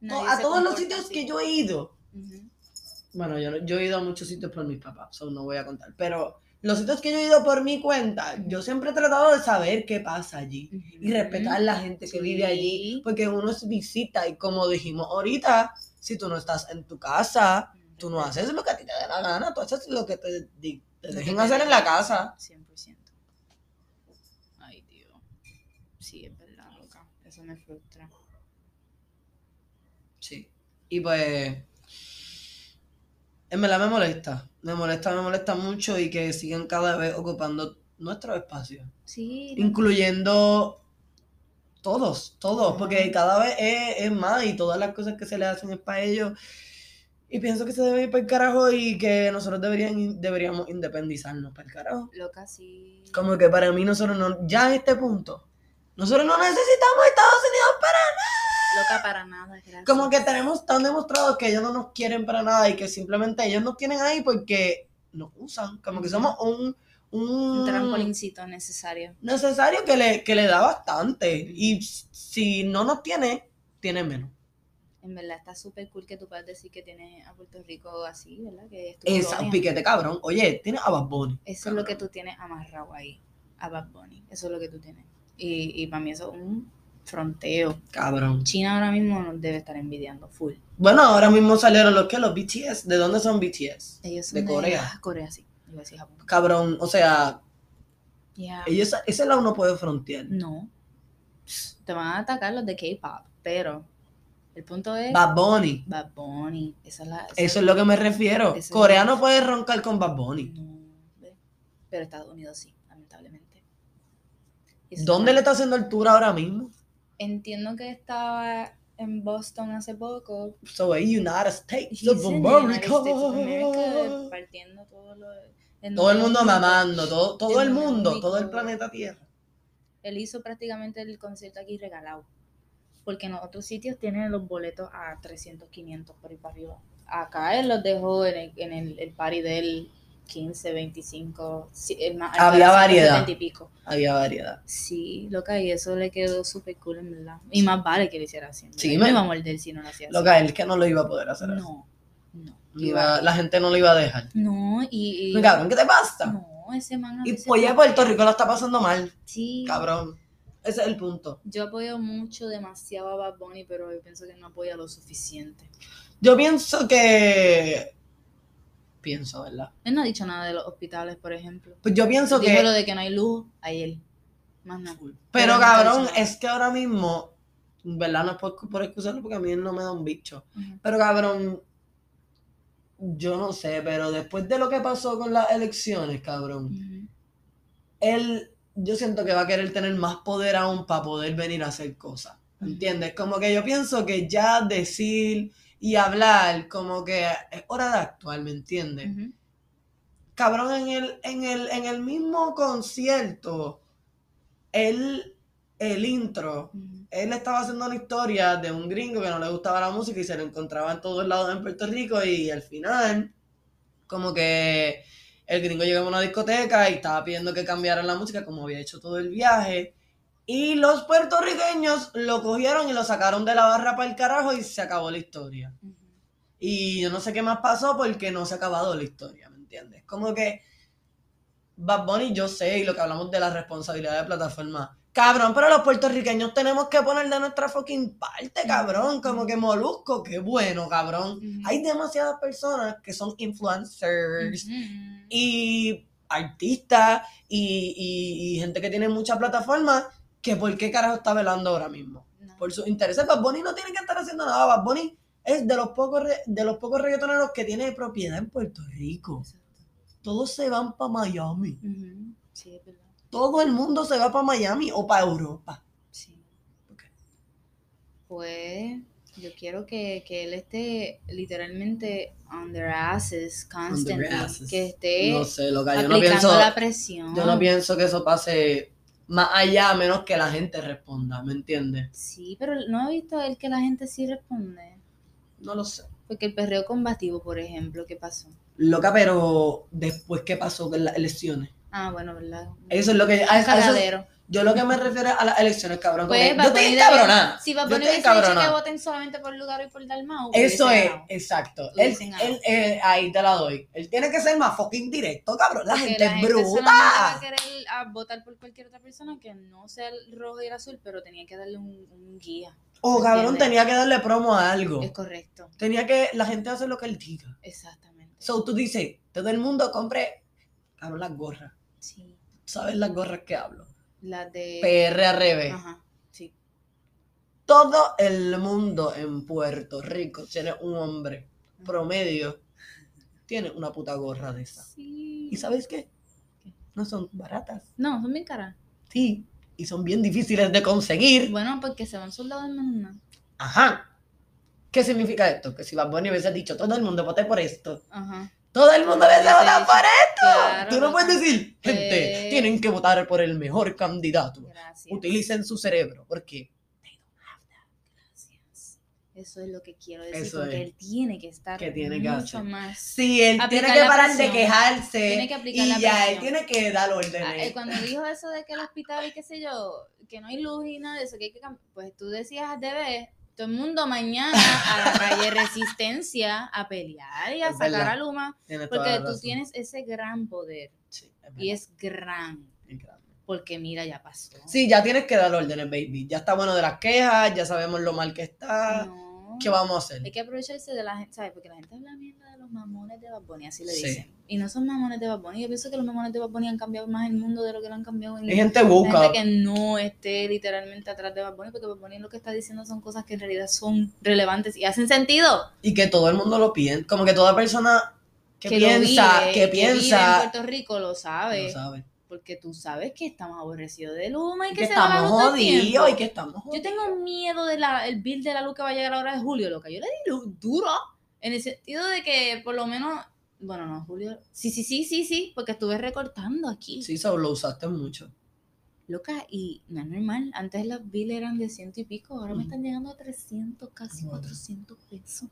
Nadie a se todos los sitios así. que yo he ido, bueno, yo, yo he ido a muchos sitios por mis papás, so no voy a contar, pero los sitios que yo he ido por mi cuenta, yo siempre he tratado de saber qué pasa allí y respetar a la gente que vive allí, porque uno es visita y como dijimos ahorita, si tú no estás en tu casa, tú no haces lo que a ti te dé la gana, tú haces lo que te, te dejen hacer en la la casa. 100%. Ay, Dios. Sí, es verdad, loca. Eso me frustra. Sí. Y pues, en verdad me molesta, me molesta, me molesta mucho y que sigan cada vez ocupando nuestro espacio. Sí. incluyendo todos, todos, porque cada vez es, es más y todas las cosas que se le hacen es para ellos. Y pienso que se debe ir para el carajo y que nosotros deberían, deberíamos independizarnos para el carajo. Loca, sí. Como que para mí nosotros no, ya en este punto, nosotros no necesitamos Estados Unidos Loca para nada, gracias. como que tenemos tan demostrado que ellos no nos quieren para nada y que simplemente ellos nos tienen ahí porque nos usan. Como que somos un, un, Un trampolincito necesario. necesario que le, que le da bastante. Y si no nos tiene, tiene menos. En verdad está súper cool que tú puedas decir que tienes a Puerto Rico así, ¿verdad? Que es tu colonia. piquete cabrón. Oye, tiene a Bad Bunny. Eso es lo que tú tienes amarrado ahí, a Bad Bunny. Eso es lo que tú tienes. Y, y para mí eso es un fronteo. Cabrón. China ahora mismo nos debe estar envidiando full. Bueno, ahora mismo salieron los que los BTS. ¿De dónde son BTS? Ellos son De Corea. Corea, sí. Japón. Cabrón, o sea, ellos, ese lado no puede frontear. No. Te van a atacar los de K-pop, pero el punto es Bad Bunny. Bad Bunny. Esa es la. esa- Eso es lo que me refiero. Corea no puede roncar con Bad Bunny. No. Pero Estados Unidos sí, lamentablemente. Eso ¿Dónde está le está haciendo altura ahora mismo? Entiendo que estaba en Boston hace poco. So, United States of in the United States of America, America. partiendo todo lo. Todo el mundo mamando, todo, todo El el mundo, todo el planeta Tierra. Él hizo prácticamente el concierto aquí regalado. Porque en los otros sitios tienen los boletos a 300, 500 por ahí para arriba. Acá él los dejó en el, en el, el party del 15, 25. sí, el más alto Había variedad. 70 y pico. Había variedad. Sí, loca, y eso le quedó súper cool en verdad. Y más vale que lo hiciera así. Sí, me- me iba a morder si no lo hacía así. Lo que él que no lo iba a poder hacer. así. No, no. Iba- la gente no lo iba a dejar. No, y. y- cabrón, ¿qué te pasa? No, ese man a y veces oye, no- Puerto Rico la está pasando mal, Sí. cabrón. Ese es el punto. Yo apoyo mucho, demasiado a Bad Bunny, pero yo pienso que no apoya lo suficiente. Yo pienso que. Pienso, ¿verdad? Él no ha dicho nada de los hospitales, por ejemplo. Pues yo pienso Dijo que. lo de que no hay luz a él. Más nada. Pero cabrón, es que ahora mismo. ¿Verdad? No es por, por excusarlo porque a mí él no me da un bicho. Pero cabrón. Yo no sé, pero después de lo que pasó con las elecciones, cabrón. Él, yo siento que va a querer tener más poder aún para poder venir a hacer cosas. ¿Entiendes? Como que yo pienso que ya decir y hablar, como que es hora de actuar, ¿me entiendes? Cabrón, en el, en el, en el mismo concierto, él, el intro, él estaba haciendo una historia de un gringo que no le gustaba la música y se lo encontraba en todos lados en Puerto Rico y al final, como que el gringo llegó a una discoteca y estaba pidiendo que cambiaran la música como había hecho todo el viaje. Y los puertorriqueños lo cogieron y lo sacaron de la barra para el carajo y se acabó la historia. Y yo no sé qué más pasó porque no se ha acabado la historia, ¿me entiendes? Como que Bad Bunny, yo sé, y lo que hablamos de la responsabilidad de plataforma. Cabrón, pero los puertorriqueños tenemos que poner de nuestra fucking parte, cabrón. Como que Molusco, qué bueno, cabrón. Ujú. Hay demasiadas personas que son influencers y artistas y, y- y gente que tiene muchas plataformas que por qué carajo está velando ahora mismo No. por sus intereses. Bad Bunny no tiene que estar haciendo nada. Bad Bunny es de los pocos re- de los pocos reggaetoneros que tiene propiedad en Puerto Rico. Exacto. Todos se van para Miami. Sí, es verdad. Todo el mundo se va para Miami o para Europa. Sí. Pues yo quiero que, que él esté literalmente on their asses constantly. asses. Que esté No sé, lo que yo no aplicando pienso, la presión. yo no pienso que eso pase más allá a menos que la gente responda, ¿me entiendes? Sí, pero no he visto a él que la gente sí responde. No lo sé. Porque el perreo combativo, por ejemplo, ¿qué pasó? Loca, pero después qué pasó con las elecciones. Ah, bueno, ¿verdad? Eso es lo que a- a Un eso-. Yo lo que me refiero es a las elecciones, cabrón. Pues, yo estoy encabronada. Si estoy hubiese dicho que voten solamente por Lugar y por Dalmau, Eso es, ganado. exacto. Él, eh, ahí te la doy. Él tiene que ser más fucking directo, cabrón. La Porque gente es solamente va a bruta. querer a votar por cualquier otra persona que no sea el rojo y el azul, pero tenía que darle un, un guía. Oh, cabrón, tenía que darle promo a algo. Es correcto, Tenía que la gente hacer lo que él diga. exactamente. So tú dices, todo el mundo compre, cabrón, las gorras. sí, ¿Sabes las gorras que hablo? La de... PR al revés. Ajá, sí. Todo el mundo en Puerto Rico tiene un hombre promedio, tiene una puta gorra de esa. Sí. ¿Y sabes qué? ¿Qué? No son baratas. No, son bien caras. Sí. Y son bien difíciles de conseguir. Bueno, porque se van soldados en una. Ajá. ¿Qué significa esto? Que si Bad Bunny hubiese dicho, todo el mundo vote por esto. Ajá. Todo el mundo Hubiese votado dicho, por esto. claro, Tú no puedes decir, gente, Pues- tienen que votar por el mejor candidato. Gracias. Utilicen su cerebro. Porque Gracias. Eso es lo que quiero decir, Eso porque es. él tiene que estar Que tiene que mucho hacer. más. si él Aplicar tiene que parar de quejarse Tiene que aplicar y la ya él tiene que dar Ah, órdenes. eh, cuando dijo eso de que el hospital y qué sé yo, que no hay luz y nada de eso, que hay que cam- pues tú decías debe todo el mundo mañana a la calle Resistencia a pelear y a Es sacar verdad. a Luma, Tienes porque tú tienes ese gran poder Sí, es y es gran, es grande. porque mira, ya pasó. Sí, ya tienes que dar órdenes, baby. Ya está bueno de las quejas, ya sabemos lo mal que está. No. ¿Qué vamos a hacer? Hay que aprovecharse de la gente, ¿sabes? Porque la gente habla mierda de los mamones de Bad Bunny, así le Sí. dicen. Y no son mamones de Bad Bunny. Yo pienso que los mamones de Bad Bunny han cambiado más el mundo de lo que lo han cambiado en Hay gente busca. gente que no esté literalmente atrás de Bad Bunny, porque Bad Bunny lo que está diciendo son cosas que en realidad son relevantes y hacen sentido. Y que todo el mundo lo piensa. Como que toda persona que, lo piensa, vive, que vive en piensa, Puerto Rico lo sabe. lo sabe. Porque tú sabes que estamos aborrecidos de Luma y que, que se estamos jodidos y que estamos Yo jodidos. tengo miedo del el bill de la luz que va a llegar ahora de julio, loca. Yo le di luz duro. En el sentido de que por lo menos. Bueno, no, julio. Sí, sí, sí, sí, sí. Porque estuve recortando aquí. Sí, eso lo usaste mucho. Loca, y no es normal. Antes las bills eran de ciento y pico. Ahora me Ujú. están llegando a 300, casi Bueno. 400 pesos.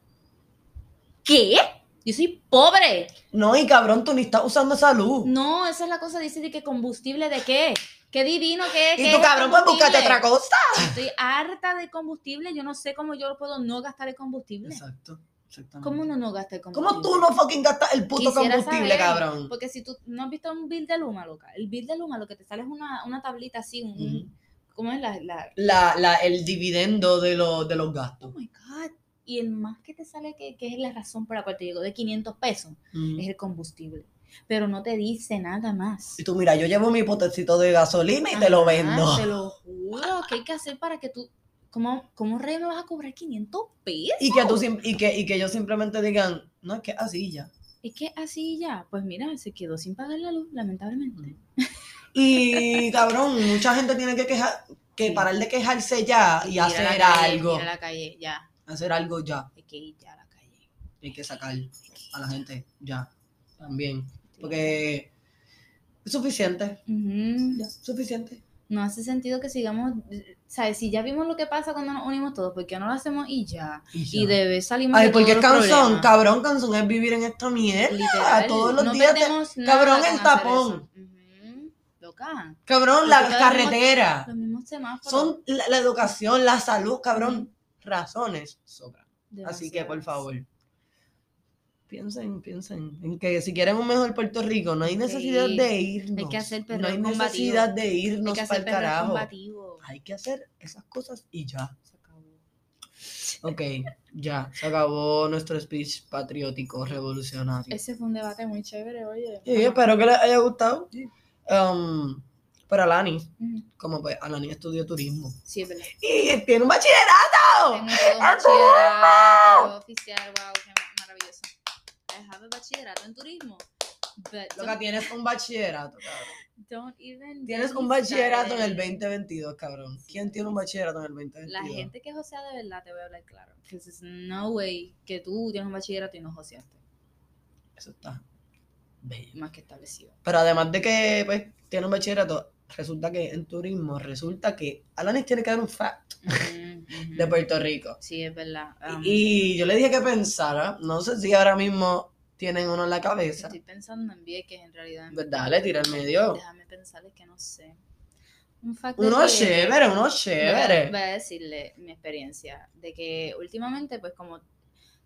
¿Qué? Yo soy pobre. No, y cabrón, tú ni estás usando esa luz. No, esa es la cosa. Dice de que combustible de qué. Qué divino que es. y tú, cabrón, pues búscate otra cosa. Estoy harta de combustible. Yo no sé cómo yo puedo no gastar el combustible. Exacto, exactamente. ¿Cómo uno no gasta el combustible? ¿Cómo tú no fucking gastas el puto Quisiera combustible, saber, cabrón? Porque si tú no has visto un bill de Luma, loca, el bill de Luma lo que te sale es una, una tablita así, un. ¿Cómo es la, la... la, la, el dividendo de, los de los Oh gastos. my God. Y el más que te sale, que, que es la razón por la cual te digo, de 500 pesos, Mm. es el combustible. Pero no te dice nada más. Y tú, mira, yo llevo mi potecito de gasolina y te lo vendo. Te lo juro. ¿Qué hay que hacer para que tú... ¿Cómo, cómo rey me vas a cobrar 500 pesos? Y que, tú, y, que, y que ellos simplemente digan, no, es que así ya. Es que así ya, pues mira, se quedó sin pagar la luz, lamentablemente. Y cabrón, mucha gente tiene que quejar, que Sí. parar de quejarse ya y a la hacer calle, algo. Ir a la calle, ya. Hacer algo ya. Hay que ir ya a la calle. Hay que sacar a la gente ya. También. Porque es suficiente. Ya, suficiente. No hace sentido que sigamos, ¿sabes? Si ya vimos lo que pasa cuando nos unimos todos, ¿por qué no lo hacemos y ya? Y, Y ya. de vez salimos Ay, de porque es los cabrón, cansón es vivir en esta mierda. Literal, todos los no días. te- cabrón, el tapón. Loca. Cabrón, Porque la carretera. Los mismos semáforos. Son la, la educación, la salud, cabrón. Razones sobran. Así que, por favor, piensen, piensen en que si quieren un mejor Puerto Rico, no hay necesidad Sí, de irnos. hay que hacer No hay combativo. necesidad de Hay irnos para el carajo. combativo. Hay que hacer esas cosas y ya. Se acabó. Ok, ya. Se acabó nuestro speech patriótico revolucionario. Ese fue un debate muy chévere, oye. Sí, espero que les haya gustado. Um, pero Alani, como pues Alani estudió turismo. Sí, es verdad. Y tiene un bachillerato. Tengo un bachillerato oficial, wow, qué ma- maravilloso. I have a bachillerato en turismo. But Loca, tienes un bachillerato, cabrón. don't even Tienes un bachillerato en el started. 2022, cabrón. ¿Quién tiene un bachillerato en el 2022? La gente que josea de verdad, te voy a hablar claro. Because there's no way que tú tienes un bachillerato y no joseaste. Eso está bello. Más que establecido. Pero además de que, pues, tiene un bachillerato, resulta que en turismo, resulta que Alanis tiene que dar un fact de Puerto Rico. Sí, es verdad. Um, Y yo le dije que pensara, no sé si ahora mismo tienen uno en la cabeza. estoy pensando en Vieques en realidad. ¿Verdad? Le tira el medio. Déjame pensarles que no sé. Un fact Uno chévere, uno Voy chévere. Voy a decirle mi experiencia de que últimamente, pues como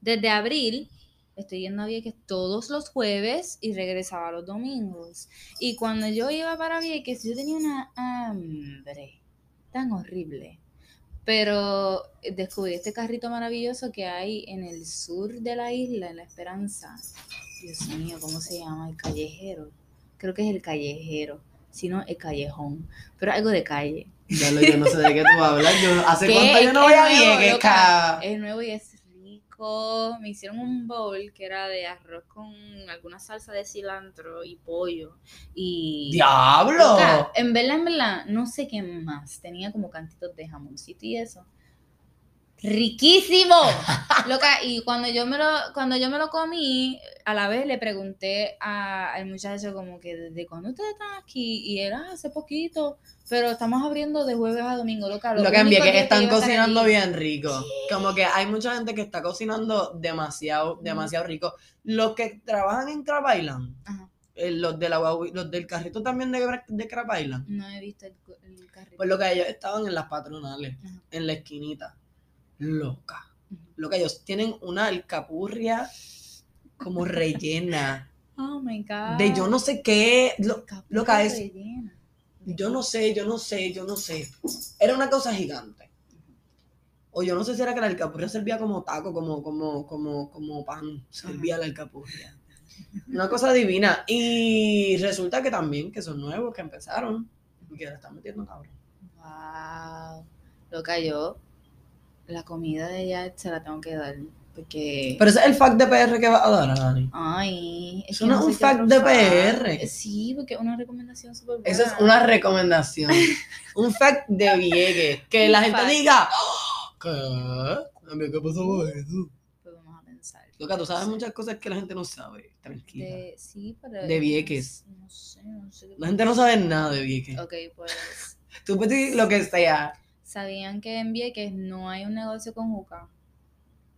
desde abril, estoy yendo a Vieques todos los jueves y regresaba los domingos. Y cuando yo iba para Vieques, yo tenía una hambre tan horrible. Pero descubrí este carrito maravilloso que hay en el sur de la isla, en La Esperanza. Dios mío, ¿cómo se llama? El callejero. Creo que es el callejero. Si no, el callejón. Pero algo de calle. Ya lo, yo no sé de qué tú hablas. Yo, ¿Hace cuánto yo no voy a Vieques? Es nuevo y es Me hicieron un bowl que era de arroz con alguna salsa de cilantro y pollo. Y. ¡Diablo! En verdad, en verdad, no sé qué más. Tenía como cantitos de jamoncito y eso. ¡Riquísimo! Loca, y cuando yo me lo, cuando yo me lo comí, a la vez le pregunté a- al muchacho como que desde cuándo ustedes están aquí, y era hace poquito, pero estamos abriendo de jueves a domingo, loca. Lo que envié que están cocinando bien rico. Como que hay mucha gente que está cocinando demasiado, demasiado rico. Los que trabajan en Crab Island, Ajá, eh, los, de la los del carrito también de, de Crab Island, no he visto el, el carrito. pues lo que ellos estaban en las patronales, Ajá. en la esquinita. Loca. Ujú. Lo que ellos tienen una alcapurria como rellena Oh my god. de yo no sé qué. lo- loca, es- rellena. yo no sé, yo no sé, yo no sé. Era una cosa gigante. O yo no sé si era que la alcapurria servía como taco, como, como, como, como pan. Servía la alcapurria. Una cosa divina. Y resulta que también, que son nuevos, que empezaron. Y que la están metiendo cabrón. Wow. Loca, yo la comida de ella se la tengo que dar. Porque. Pero ese es el fact de PR que va a dar, Dani. Ay, Eso que no es un fact de. PR. Sí, porque es una recomendación súper buena. Esa es una recomendación. un fact de Vieques. Que Un la gente diga, "Oh, ¿qué? ¿Qué pasó con eso? Pues vamos a pensar. Loca, tú sabes muchas cosas que la gente no sabe. Tranquila. De, sí, pero. De Vieques. No sé, no sé. La gente no sabe nada de Vieques. Ok, pues. Tú puedes decir lo que sea. ¿Sabían que en Vieques no hay un negocio con juca?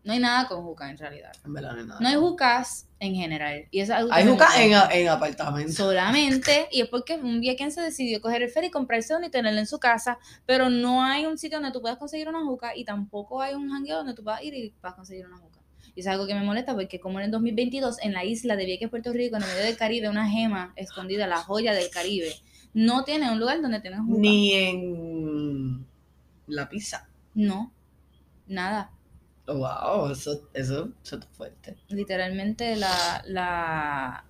No hay nada con juca en realidad. En verdad no hay nada. No hay jucas en general. Y eso es algo Hay juca en, en apartamentos. solamente, y es porque un viequense decidió coger el ferry, comprarse uno y tenerlo en su casa, pero no hay un sitio donde tú puedas conseguir una juca y tampoco hay un jangueo donde tú puedas ir y puedas conseguir una juca. Y es algo que me molesta porque como en el 2022 en la isla de Vieques, Puerto Rico, en el medio del Caribe, una gema escondida, la joya del Caribe, No tiene un lugar donde tengas juca. Ni en la pizza. No, nada. Wow, eso, eso, eso está fuerte. Literalmente la, la,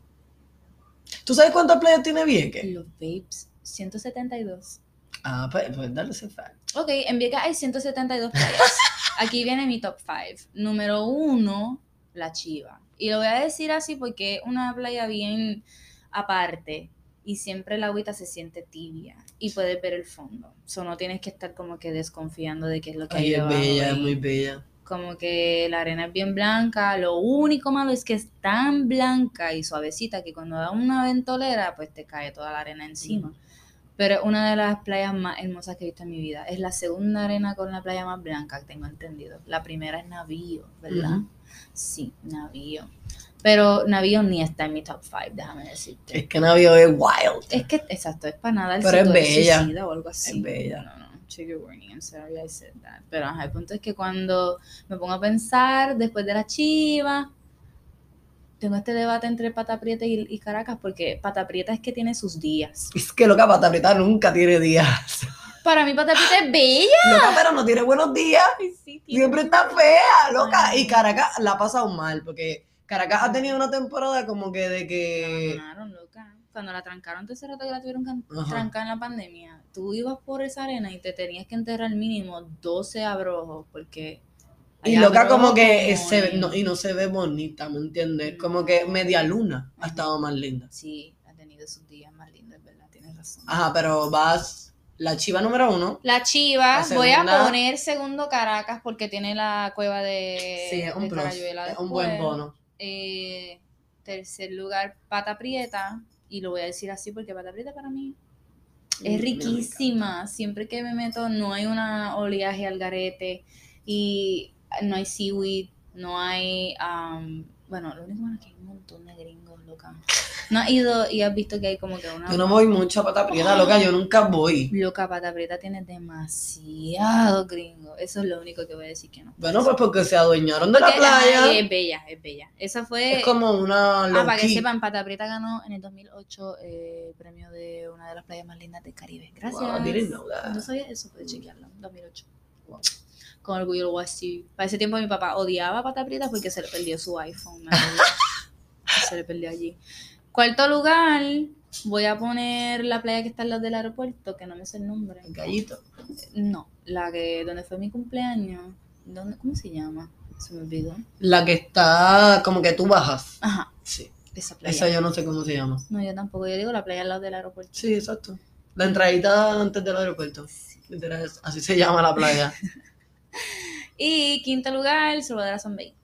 ¿Tú sabes cuántas playas tiene Vieques? los babes, 172. Ah, pues, pues dale ese fact. Ok, en Vieques hay 172 playas. Aquí viene mi top 5. Número uno, La Chiva. Y lo voy a decir así porque es una playa bien aparte y siempre la agüita se siente tibia y puedes ver el fondo. So no tienes que estar como que desconfiando de qué es lo que hay Ay, es debajo bella, es muy bella. Como que la arena es bien blanca. Lo único malo es que es tan blanca y suavecita que cuando da una ventolera, pues te cae toda la arena encima. Pero es una de las playas más hermosas que he visto en mi vida. Es la segunda arena con la playa más blanca, tengo entendido. La primera es Navío, ¿verdad? Sí, Navío. Pero Navío ni está en mi top 5, déjame decirte. Es que Navio es wild. Es que, exacto, es para nada el Pero es bella. o algo así. Es bella. No, no, trigger warning, I'm sorry I said that. Pero ajá, el punto es que cuando me pongo a pensar, después de la chiva, tengo este debate entre Pata Prieta y, y Caracas, porque Pata Prieta es que tiene sus días. Es que loca pata apretada nunca tiene días. Para mí Pata Prieta es bella. Loca, pero no tiene buenos días. Sí, Siempre está fea, loca. Y Caracas la ha pasado mal, porque Caracas ha tenido una temporada como que de La que. abandonaron, loca. Cuando la trancaron, tercer rato que la tuvieron que Ajá. trancar en la pandemia, tú ibas por esa arena y te tenías que enterrar mínimo 12 abrojos, porque. Y loca como que se, no, y no se ve bonita, ¿me entiendes? Como que media luna ha estado más linda. Sí, ha tenido sus días más lindos, ¿verdad? Tienes razón. Ajá, pero vas la chiva número uno. La Chiva, La voy a poner segundo Caracas porque tiene la cueva de, Sí, es un de plus, es un buen bono. Eh, tercer lugar, Pata Prieta. Y lo voy a decir así porque Pata Prieta para mí es Mm, riquísima. Siempre que me meto no hay una oleaje al garete y no hay seaweed, no hay... um, bueno, lo único es que hay un montón de gringos, loca. No has ido y has visto que hay como que una... Yo no voy mucho a pata prieta, loca, yo nunca voy. Loca, Pata Prieta tiene demasiado gringo. Eso es lo único que voy a decir que no. Bueno, pues porque se adueñaron de la Porque, ajá, y playa. es bella, es bella. Esa fue... Es como una Ah, para que sepan, Pata Prieta ganó en el 2008 eh, el premio de una de las playas más lindas del Caribe. Gracias. Wow. No sabía eso, puedes chequearlo. 2008. Wow. Con orgullo lo voy a decir. Para ese tiempo mi papá odiaba a Pata Prieta porque se le perdió su iPhone. se le perdió allí. Cuarto lugar, voy a poner la playa que está al lado del aeropuerto, que no me sé el nombre. El gallito. No, la que donde fue mi cumpleaños. ¿Dónde, ¿Cómo se llama? Se me olvidó. La que está como que tú bajas. Ajá, Sí. esa playa. Esa yo no sé cómo se llama. No, yo tampoco. Yo digo la playa al lado del aeropuerto. Sí, exacto. La entradita antes del aeropuerto. Así se llama la playa. Y quinto lugar, Salvador Son Bay.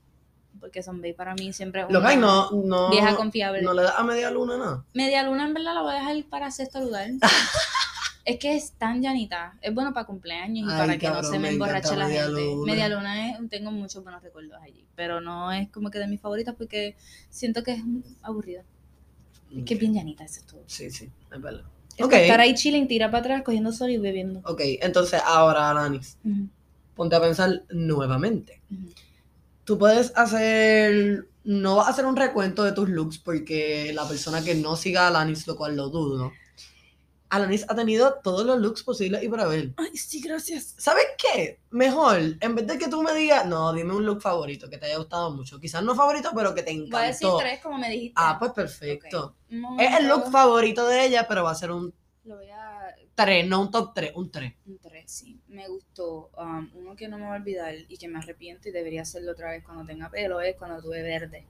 Porque Bay para mí siempre es Lo una que hay no, no, vieja confiable. no le da a media luna nada. Media luna en verdad la voy a dejar para sexto lugar. es que es tan llanita. Es bueno para cumpleaños y Ay, para que no se me emborrache la Media gente. Luna. Media luna es, tengo muchos buenos recuerdos allí. Pero no es como que de mis favoritas porque siento que es aburrida. Es que es bien llanita, eso es todo. Sí, sí, es verdad. Es estar ahí chilling, tirar para atrás, cogiendo sol y bebiendo. Ok, entonces ahora, Alanis, ponte a pensar nuevamente. Tú puedes hacer, no vas a hacer un recuento de tus looks porque la persona que no siga a Alanis, lo cual lo dudo, Alanis ha tenido todos los looks posibles y por haber. Ay, sí, gracias. ¿Sabes qué? Mejor, en vez de que tú me digas, no, dime un look favorito que te haya gustado mucho. Quizás no favorito, pero que te Voy a decir encantó. tres como me dijiste. Ah, pues perfecto. Es el look favorito de ella, pero va a ser un Lo voy a 3, no un top 3, un 3. Un 3, sí. Me gustó. um, uno que no me va a olvidar y que me arrepiento y debería hacerlo otra vez cuando tenga pelo es cuando tuve verde.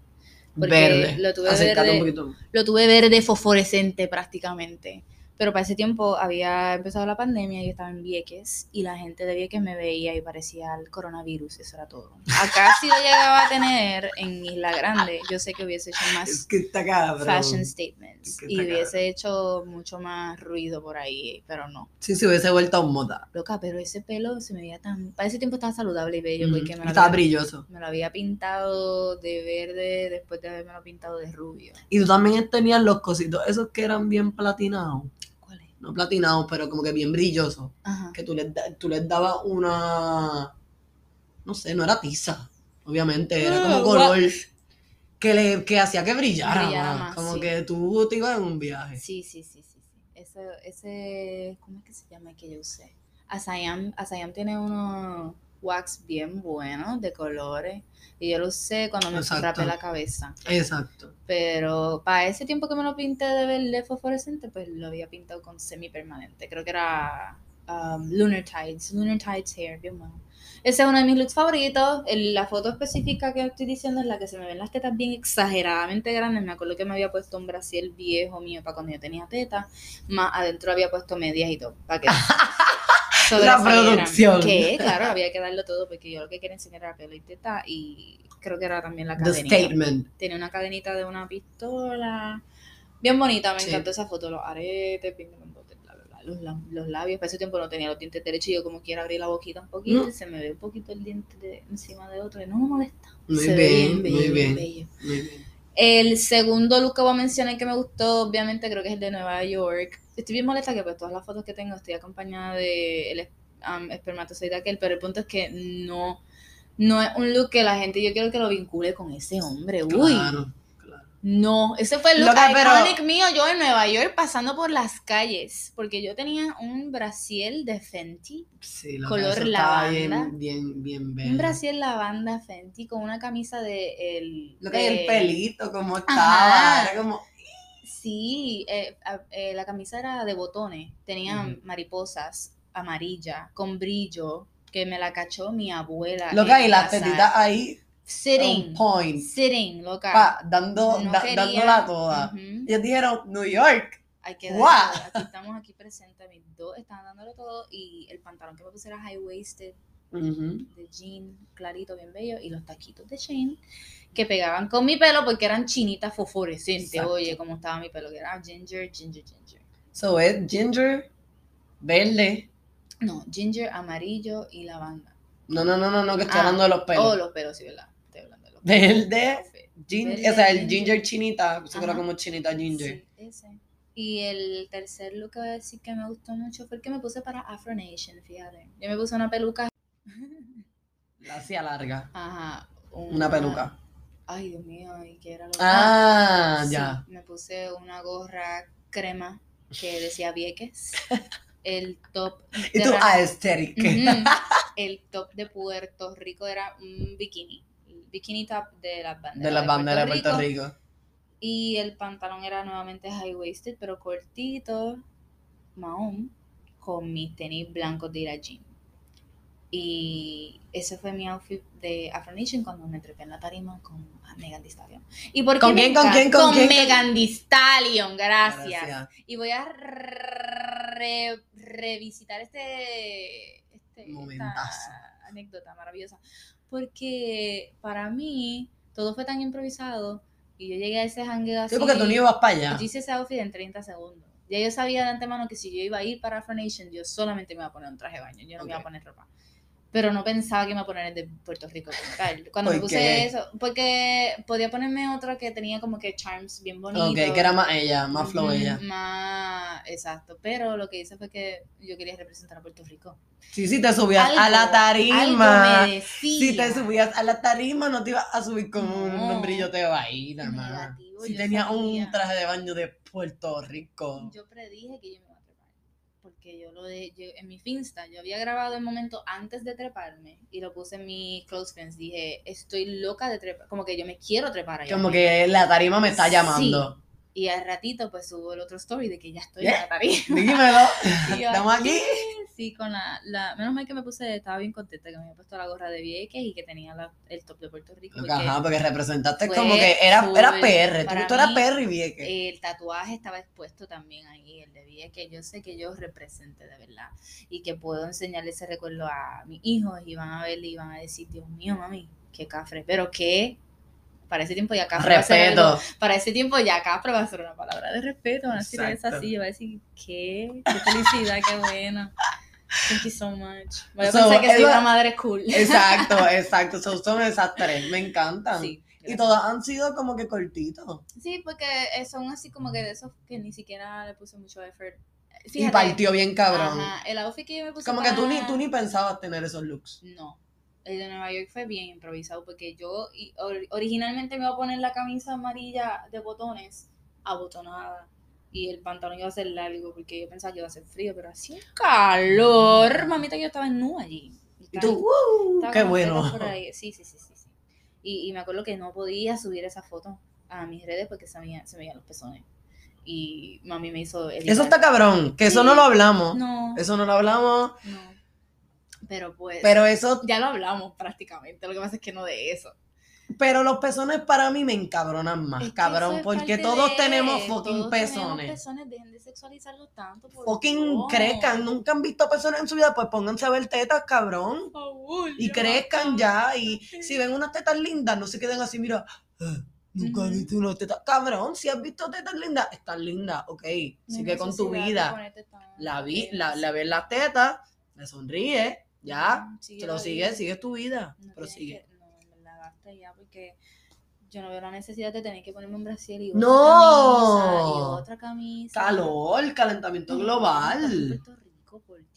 Porque Verde. lo tuve Acércate verde. un poquito. Lo tuve verde fosforescente prácticamente. Pero para ese tiempo había empezado la pandemia y yo estaba en Vieques y la gente de Vieques me veía y parecía el coronavirus, eso era todo. Acá si lo llegaba a tener en Isla Grande, yo sé que hubiese hecho más Es que está cabrón. fashion statements Es que y hubiese hecho mucho más ruido por ahí, pero no. Sí, se hubiese vuelto a un moda. Loca, pero ese pelo se me veía tan... Para ese tiempo estaba saludable y bello Ujú. porque me lo, Estaba había, brilloso. me lo había pintado de verde después de haberme lo pintado de rubio. Y tú también tenías los cositos, esos que eran bien platinados. No platinados, pero como que bien brillosos. Ajá. Que tú les, tú les dabas una. No sé, no era tiza. Obviamente, era como Ah, color. Que, le, que hacía que brillara, Brillara más. Como sí. que tú te ibas en un viaje. Sí, sí, sí, sí. sí. ese, ese, ¿cómo es que se llama el que yo usé? Asayam, Asayam tiene unos wax bien buenos de colores y yo lo usé cuando me rapé la cabeza. Exacto. Pero para ese tiempo que me lo pinté de verde fosforescente, pues lo había pintado con semi-permanente. Creo que era um, Lunar Tides, Lunar Tides Hair, bien bueno. Ese es uno de mis looks favoritos. El- la foto específica que estoy diciendo es la que se me ven las tetas bien exageradamente grandes. Me acuerdo que me había puesto un brasier viejo mío para cuando yo tenía tetas. Más adentro había puesto medias y todo. Para que sobresalieran. producción. Que, claro, había que darlo todo porque yo lo que quería enseñar era pelo y teta. Y creo que era también la The cadenita. statement. Tenía una cadenita de una pistola. Bien bonita, me Sí. encantó esa foto. Los aretes, bien los, la- los labios. Para ese tiempo no tenía los dientes derechos y yo como quiero abrir la boquita un poquito y se me ve un poquito el diente de- encima de otro y no me molesta. Muy se ve bien, bello, muy bien. bello. Muy bien. El segundo look que voy a mencionar que me gustó, obviamente, creo que es el de Nueva York. Estoy bien molesta que pues todas las fotos que tengo estoy acompañada de el um, espermatozoide aquel, pero el punto es que no, no es un look que la gente, yo quiero que lo vincule con ese hombre. Uy, Claro. No, ese fue el look Loca, pero- iconic mío yo en Nueva York pasando por las calles, porque yo tenía un brasiel de Fenty, Sí, lo Color lavanda. bien, bien, bien bello. un brasiel lavanda Fenty con una camisa de el Lo que es el de- pelito, como estaba. Ajá. Era como. Sí, eh, eh, la camisa era de botones, tenía mariposas amarilla con brillo que me la cachó mi abuela. Loca, en y las tetitas ahí. Sitting, On point. sitting, loca. Pa, dando, No da- dándola toda. Ujú. Ellos dijeron, New York. Hay que aquí estamos aquí presentes, mis dos estaban dándolo todo y el pantalón que me puse era high waisted de jean clarito, bien bello y los taquitos de Shane que pegaban con mi pelo porque eran chinitas fosforescentes, Exacto. oye, cómo estaba mi pelo, que era ginger, ginger, ginger. So es ginger, verde. No, ginger, amarillo y lavanda. No, no, no, no, no, que estoy Ah, hablando de los pelos. Oh, los pelos, sí, ¿verdad? Estoy hablando de los Verde, pelos. gin- Verde, o sea, el ginger. ginger chinita, se Ajá. como chinita ginger. Sí, ese. Y el tercer look que voy a decir que me gustó mucho fue el que me puse para Afro Nation, fíjate. Yo me puse una peluca. La hacía larga. Ajá. Una peluca. Ay, Dios mío, ¿y qué era lo Ah, sí, ya. Me puse una gorra crema que decía Vieques. El top. Y tú, ra- aesthetic. Ujú. El top de Puerto Rico era un bikini. Bikini top de las banderas. De las banderas de Puerto Rico. Y el pantalón era nuevamente high waisted, pero cortito, mahón, con mis tenis blancos de ir al gym. Y ese fue mi outfit de Afro Nation cuando me trepé en la tarima con Megan Thee Stallion. ¿Y por qué ¿Con quién, con encanta? quién, con quién? Megan Thee Stallion, gracias. Gracias. Y voy a re- revisitar este, este esta Momentazo. anécdota maravillosa. Porque para mí todo fue tan improvisado y yo llegué a ese hangueo así. Sí, porque tú ni ibas para allá. Yo hice ese outfit en 30 segundos. Ya yo sabía de antemano que si yo iba a ir para Afro Nation, yo solamente me iba a poner un traje de baño, yo no me iba a poner ropa. Pero no pensaba que me iba a poner el de Puerto Rico tal. Cuando me ¿Por puse qué? eso, porque podía ponerme otro que tenía como que charms bien bonitos. Ok, que era más ella, más flow ella. Más, exacto. Pero lo que hice fue que yo quería representar a Puerto Rico. Sí, si te subías a la tarima. Algo me decía. Si te subías a la tarima, no te ibas a subir con No. un brillote de vaina, más. Si sabía. un traje de baño de Puerto Rico. Yo predije que yo me Porque yo lo de, yo- en mi Finsta, yo había grabado el momento antes de treparme y lo puse en mi close friends. Dije, estoy loca de trepar. Como que yo me quiero trepar allá. Como que la tarima me está Sí. Y al ratito, pues subo el otro story de que ya estoy Yeah. en la tarima. Dímelo. Yo, Estamos aquí. Sí, con la, la. Menos mal que me puse, estaba bien contenta que me había puesto la gorra de Vieques y que tenía la- el top de Puerto Rico. porque Ajá, porque representaste como que era, era PR. Tú, tú eras PR y Vieques. El tatuaje estaba expuesto también ahí, el de Vieques. Yo sé que yo represente de verdad y que puedo enseñarle ese recuerdo a mis hijos y van a verle y van a decir, Dios mío, mami, qué cafre. Pero que para ese tiempo ya cafre va a ser algo- Respeto. para ese tiempo ya cafre va a ser una palabra de respeto, van a decir eso Exacto. así, voy a decir, ¿qué? Qué felicidad, qué bueno. Thank you so much. Voy a So, pensar que soy una madre cool. Exacto, exacto. So, son esas tres. Me encantan. Sí, Y todos han sido como que cortitos. Sí, porque eh, son así como que de esos que ni siquiera le puse mucho effort. Y Fíjate, partió bien cabrón. Ajá, el outfit que yo me puse Como que tú ni, para- tú ni pensabas tener esos looks. No, el de Nueva York fue bien improvisado porque yo originalmente me iba a poner la camisa amarilla de botones abotonada y el pantalón iba a ser largo porque yo pensaba que iba a ser frío, pero hacía un calor, mamita, que yo estaba en nu allí. Y tú, ¡uh! ¡Qué bueno! Sí, sí, sí, sí. sí. Y, y me acuerdo que no podía subir esa foto a mis redes porque se me, veían- se veían los pezones. Y mami me hizo... editar. Eso está cabrón, que eso no lo hablamos. No, Eso no lo hablamos, no. Pero pues... pero eso, Ya lo hablamos prácticamente, lo que pasa es que no de eso. pero los pezones para mí me encabronan más, Es cabrón, porque todos de- tenemos fucking todos tenemos pezones. pezones, dejen de sexualizarlos tanto. por Fucking crezcan, nunca han visto pezones en su vida, pues pónganse a ver tetas, cabrón. Y crezcan ya, y si ven unas tetas lindas, no se queden así, mira, "Ah, nunca he visto unas tetas. Cabrón, si has visto tetas lindas, están lindas, ok, sigue con tu vida. tan La vi, la, la ves las tetas, le sonríe, ya, sigue te lo la sigues, sigues tu vida, No pero sigue. que- No, en verdad, basta ya, porque yo no veo la necesidad de tener que ponerme un brasier y ¡No! otra camisa y otra camisa. Calor, calentamiento No, global. estamos en Puerto Rico, por Dios.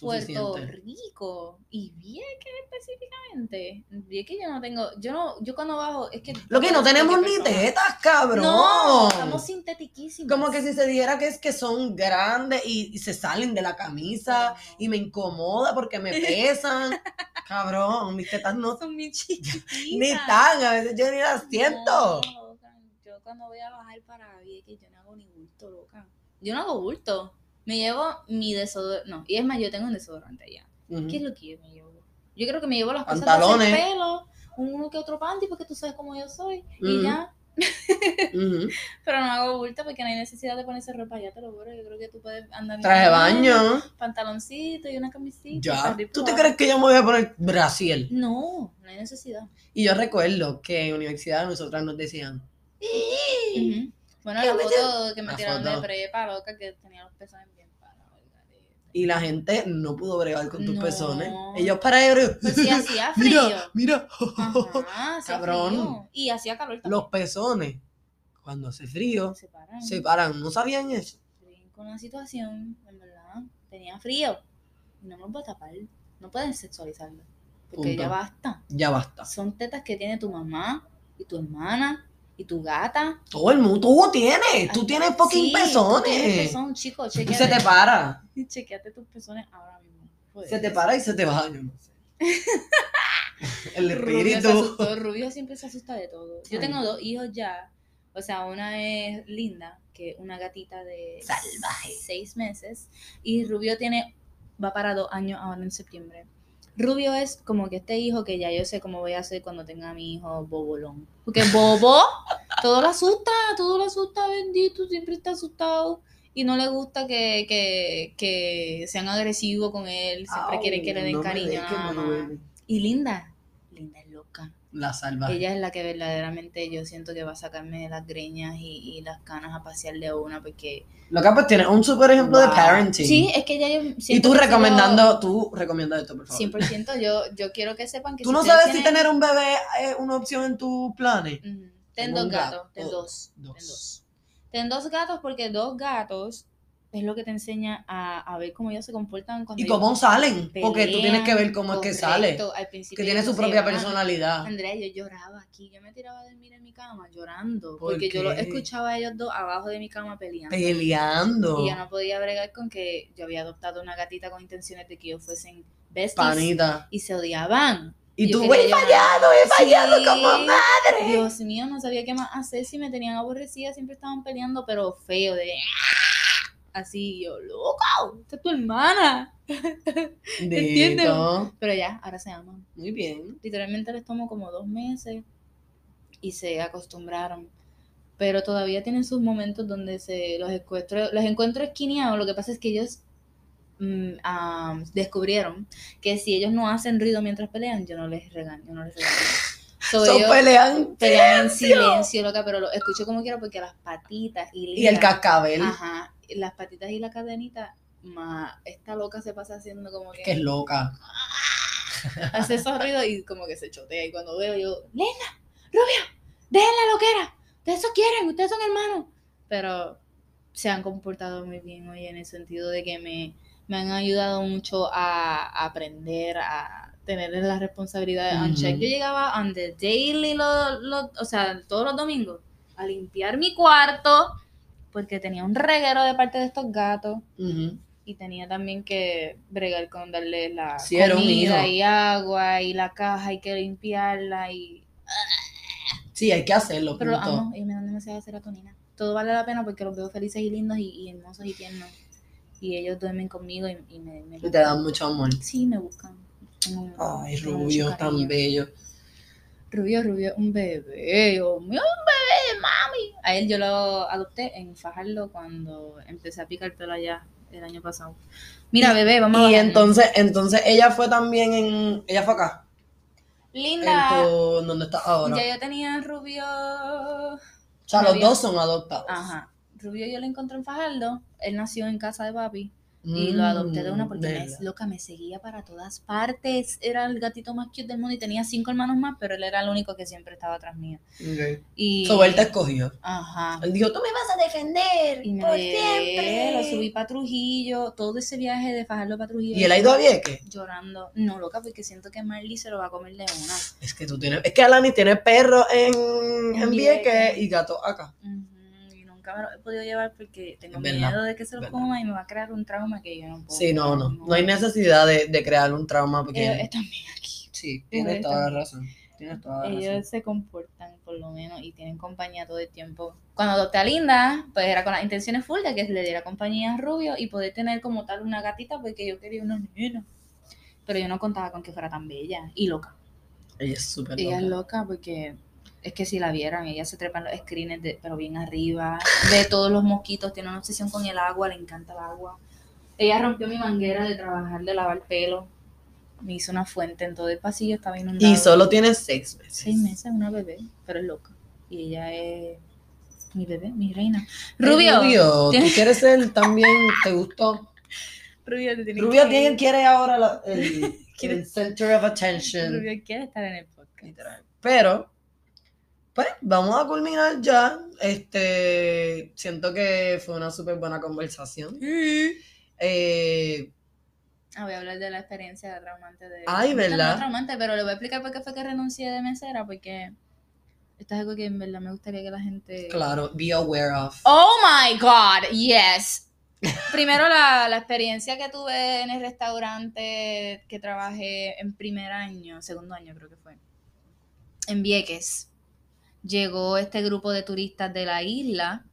Puerto. Rico y Vieques específicamente. Vieques yo no tengo, yo no, yo cuando bajo es que Lo que no tenemos ni tetas, cabrón. No, estamos sintetiquísimos. Como que si se dijera que es que son grandes y, y se salen de la camisa no. y me incomoda porque me pesan. cabrón, mis tetas no son bien chiquititas. ni están, a veces yo ni las siento. No, Yo cuando voy a bajar para Vieques, yo no hago ni bulto, loca. Yo no hago bulto. Me llevo mi desodorante. No, y es más, yo tengo un desodorante allá. ¿Qué es lo que yo me llevo? Yo creo que me llevo las cosas Pantalones. de hacer pelo, uno que otro panty, porque tú sabes cómo yo soy. Y ya. Pero no hago bulto porque no hay necesidad de ponerse ropa, ya te lo juro. Yo creo que tú puedes andar. Traje de baño. Pantaloncito y una camisita. Ya. ¿Tú te crees que yo me voy a poner Brasil? No, no hay necesidad. Y yo recuerdo que en universidad nosotras nos decían. Bueno, ¿Qué la foto que me tiraron de prepa, loca, que tenía los bien parados. Y la gente no pudo bregar con tus No. pezones. Ellos para ellos. Pues sí, hacía frío. Mira, mira. Ajá, Cabrón. frío. Y hacía calor también. Los pezones, cuando hace frío, se paran. se paran. ¿No sabían eso? con la situación, en verdad, tenía frío. Y no me lo puedo tapar. No pueden sexualizarlo. Porque Punto. ya basta. Ya basta. Son tetas que tiene tu mamá y tu hermana y tu gata. Todo el mundo, tú tienes, tú tienes fucking sí, tú pezones. pezón, chico, se te para. chequeate tus pezones ahora mismo. Joder. Se te para y se te va. Yo no sé. El Rubio espíritu. asustó, Rubio siempre se asusta de todo. Yo Ay. tengo dos hijos ya. O sea, una es Linda, que es una gatita de Salvaje. seis meses. Y Rubio tiene, va para dos años ahora en septiembre. Rubio es como que este hijo que ya yo sé cómo voy a hacer cuando tenga a mi hijo bobolón. Porque bobo, todo lo asusta, todo lo asusta, bendito, siempre está asustado. Y no le gusta que, que, que sean agresivos con él, siempre Au, quiere que le den no cariño. Y Linda. La salvaje. Ella es la que verdaderamente yo siento que va a sacarme las greñas y, y las canas a pasear de una porque... Lo que pues tienes un super ejemplo de parenting. Sí, es que ya yo Y tú recomendando, tú recomiendas esto, por favor. sigo 100% yo, yo quiero que sepan que ¿Tú si no sabes si tener un bebé es una opción en tus planes? Ten dos gato. gatos, ten dos, ten dos. dos. Ten dos gatos porque dos gatos es lo que te enseña a, a ver cómo ellos se comportan cuando ¿Y cómo salen? Porque tú tienes que ver pelean, cómo es que sale. al principio Que tiene su propia van. personalidad. Andrea, yo lloraba aquí, yo me tiraba a dormir en mi cama llorando, ¿Por porque yo los qué? escuchaba a ellos dos abajo de mi cama peleando. Peleando. Y yo no podía bregar con que yo había adoptado una gatita con intenciones de que ellos fuesen besties Panita. y se odiaban. Y Yo tú, he fallado, he fallado Sí. como madre. Dios mío, no sabía qué más hacer si me tenían aborrecida, siempre estaban peleando, pero feo, de así, yo, loco, esta es tu hermana. ¿Entiendes? Pero ya, ahora se aman. Muy bien. literalmente les tomó como dos meses y se acostumbraron. Pero todavía tienen sus momentos donde se los encuentro, los encuentro esquineados. Lo que pasa es que ellos mm, ah, descubrieron que si ellos no hacen ruido mientras pelean, yo no les regaño, yo no les regaño. So, ellos pelean. pelean en silencio, loca, pero lo escucho como quiera porque las patitas y, Y el cascabel, Ajá, las patitas y la cadenita, más esta loca se pasa haciendo como que que es loca. hace esos ruidos y como que se chotea. Y cuando veo yo, Lena, Rubio, dejen la loquera. Ustedes eso quieren, ustedes son hermanos. Pero se han comportado muy bien hoy en el sentido de que me, me han ayudado mucho a, aprender, a tener las responsabilidades on check. Yo llegaba on the daily, lo- lo- o sea, todos los domingos, a limpiar mi cuarto, porque tenía un reguero de parte de estos gatos y tenía también que bregar con darle la Sí, comida y agua y la caja hay que limpiarla y Sí, hay que hacerlo, pero los punto. amo y me dan demasiada serotonina. Todo vale la pena porque los veo felices y lindos y, y hermosos y tiernos. Y ellos duermen conmigo y, y me, me Y te dan mucho amor. sí me buscan. Ay, Rubio, tan cariño. Rubio, Rubio, un bebé, un bebé, mami. A él yo lo adopté en Fajardo cuando empecé a picar pelo allá el año pasado. Mira, bebé, vamos a Y entonces, entonces ella fue también en. Ella fue acá. Linda, En tu, donde estás ahora. ya yo tenía Rubio. o sea, los dos son adoptados. Ajá. Rubio yo lo encontré en Fajardo. Él nació en casa de papi. Y lo adopté de una porque me, Mm, loca, me seguía para todas partes. Era el gatito más cute del mundo y tenía cinco hermanos más, pero él era el único que siempre estaba atrás mío. Ok. Y... So, él te escogió. Ajá. Él dijo, tú me vas a defender Y me por siempre. lo subí para Trujillo, todo ese viaje de Fajardo para Trujillo. ¿Y él ha ido a Vieques? Llorando. No, loca, porque siento que Marley se lo va a comer de una. Es que tú tienes... Es que Alani tiene perro en, En en Vieques Vieques. y gato acá. Y nunca me lo he podido llevar porque tengo verdad, miedo de que se lo verdad. coma y me va a crear un trauma que yo no puedo. Sí, no, no. No hay necesidad de, de crear un trauma porque... Ellos están bien aquí. Sí, tienes toda la razón. Tienes toda la razón. Ellos se comportan por lo menos y tienen compañía todo el tiempo. Cuando adopté a Linda, pues era con las intenciones full de que le diera compañía a Rubio y poder tener como tal una gatita porque yo quería una nena. Pero yo no contaba con que fuera tan bella y loca. Ella es súper Ella es loca. loca porque es que si la vieran, ella se trepa en los screens, de, pero bien arriba, ve todos los mosquitos, tiene una obsesión con el agua, le encanta el agua. Ella rompió mi manguera de trabajar, de lavar pelo. Me hizo una fuente en todo el pasillo, estaba inundado. Y solo tiene seis meses. Seis meses, una bebé, pero es loca. Y ella es mi bebé, mi reina. Rubio. Rubio, tú quieres ser también, ¿te gustó? Rubio, te tienes Rubio que tiene, quiere ahora la- el, el center of attention. Rubio quiere estar en el podcast. Pero, pues, vamos a culminar ya. Este, siento que fue una súper buena conversación. Eh, Ah, voy a hablar de la experiencia traumante de... Ay, No, no ¿verdad? traumante, pero le voy a explicar por qué fue que renuncié de mesera, porque esto es algo que en verdad me gustaría que la gente... claro, be aware of. Oh my God, yes. Primero la, la experiencia que tuve en el restaurante que trabajé en primer año, segundo año creo que fue, en Vieques. Llegó este grupo de turistas de la isla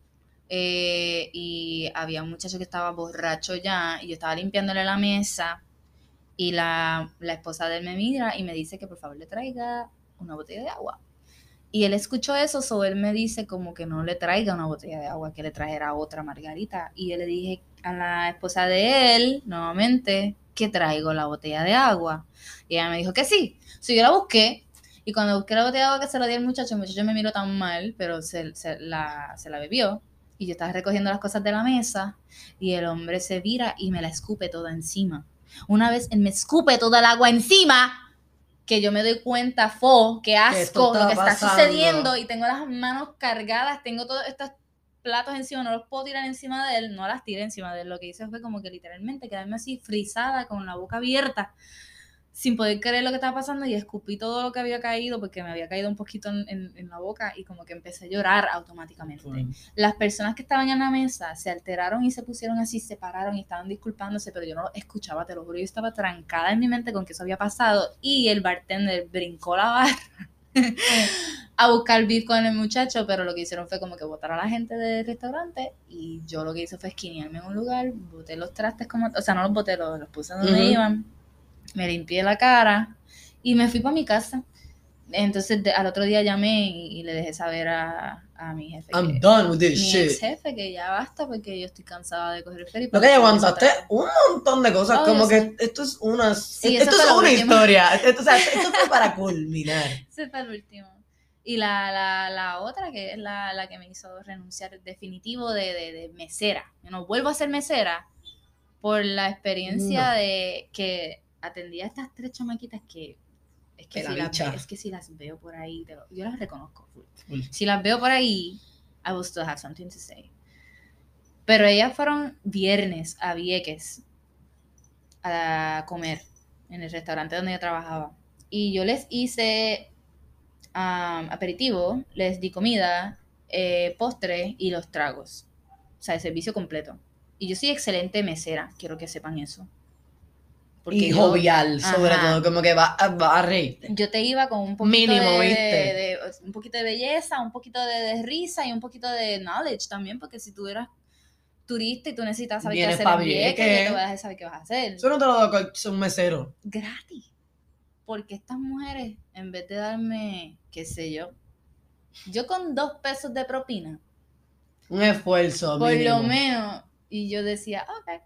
eh, y había un muchacho que estaba borracho ya y yo estaba limpiándole la mesa y la, la esposa de él me mira y me dice que por favor le traiga una botella de agua. Y él escuchó eso, so él me dice como que no le traiga una botella de agua, que le trajera otra margarita. Y yo le dije a la esposa de él, nuevamente, que traigo la botella de agua. Y ella me dijo que sí. So yo la busqué. Y cuando busqué la botella de agua que se la di al muchacho, el muchacho me miró tan mal, pero se, se la, se la bebió. Y yo estaba recogiendo las cosas de la mesa. Y el hombre se vira y me la escupe toda encima. Una vez él me escupe toda el agua encima, que yo me doy cuenta, fo, qué asco lo está que está sucediendo y tengo las manos cargadas, tengo todos estos platos encima, no los puedo tirar encima de él, no las tiré encima de él, lo que hice fue como que literalmente quedarme así frisada con la boca abierta, sin poder creer lo que estaba pasando y escupí todo lo que había caído porque me había caído un poquito en, en- en la boca y como que empecé a llorar automáticamente. Las personas que estaban en la mesa se alteraron y se pusieron así, se pararon y estaban disculpándose, pero yo no lo escuchaba, te lo juro, yo estaba trancada en mi mente con que eso había pasado y el bartender brincó la barra a buscar beef con el muchacho, pero lo que hicieron fue como que botar a la gente del restaurante y yo lo que hice fue esquinearme en un lugar, boté los trastes como, o sea, no los boté, los, los puse donde Ujú. iban, me limpié la cara y me fui para mi casa. Entonces de- al otro día llamé y, y le dejé saber a, a mi jefe. I'm que- done with this mi shit. ex jefe que ya basta porque yo estoy cansada de coger el ferry. Lo que aguantaste un montón de cosas, Oh, como que sé. esto es una, Sí, esto es una historia, esto, o sea, esto fue para culminar. Ese fue el último. Y la, la, la otra, que es la, la que me hizo renunciar definitivo de, de, de mesera. Yo no vuelvo a ser mesera por la experiencia No. de que atendía a estas tres chamaquitas que es que, si la las, es que si las veo por ahí, lo- yo las reconozco. full. Si las veo por ahí, I will still have something to say. Pero ellas fueron viernes a Vieques a comer en el restaurante donde yo trabajaba. Y yo les hice um, aperitivo, les di comida, eh, postre y los tragos. sea, el servicio completo. Y yo soy excelente mesera, quiero que sepan eso. Y yo- jovial, sobre Ajá. todo, como que va, a- va a reírte. Yo te iba con un poquito Mínimo, de, ¿viste? de- un poquito de belleza, un poquito de, risa y un poquito de knowledge también, porque si tú eras turista y tú necesitas saber Vienes qué hacer en Vieques, yo te voy a dejar saber qué vas a hacer. Eso no te lo da cualquier un mesero. Gratis. Porque estas mujeres, en vez de darme, qué sé yo, yo con dos pesos de propina, Un esfuerzo. por mínimo. lo menos, y yo decía, ok,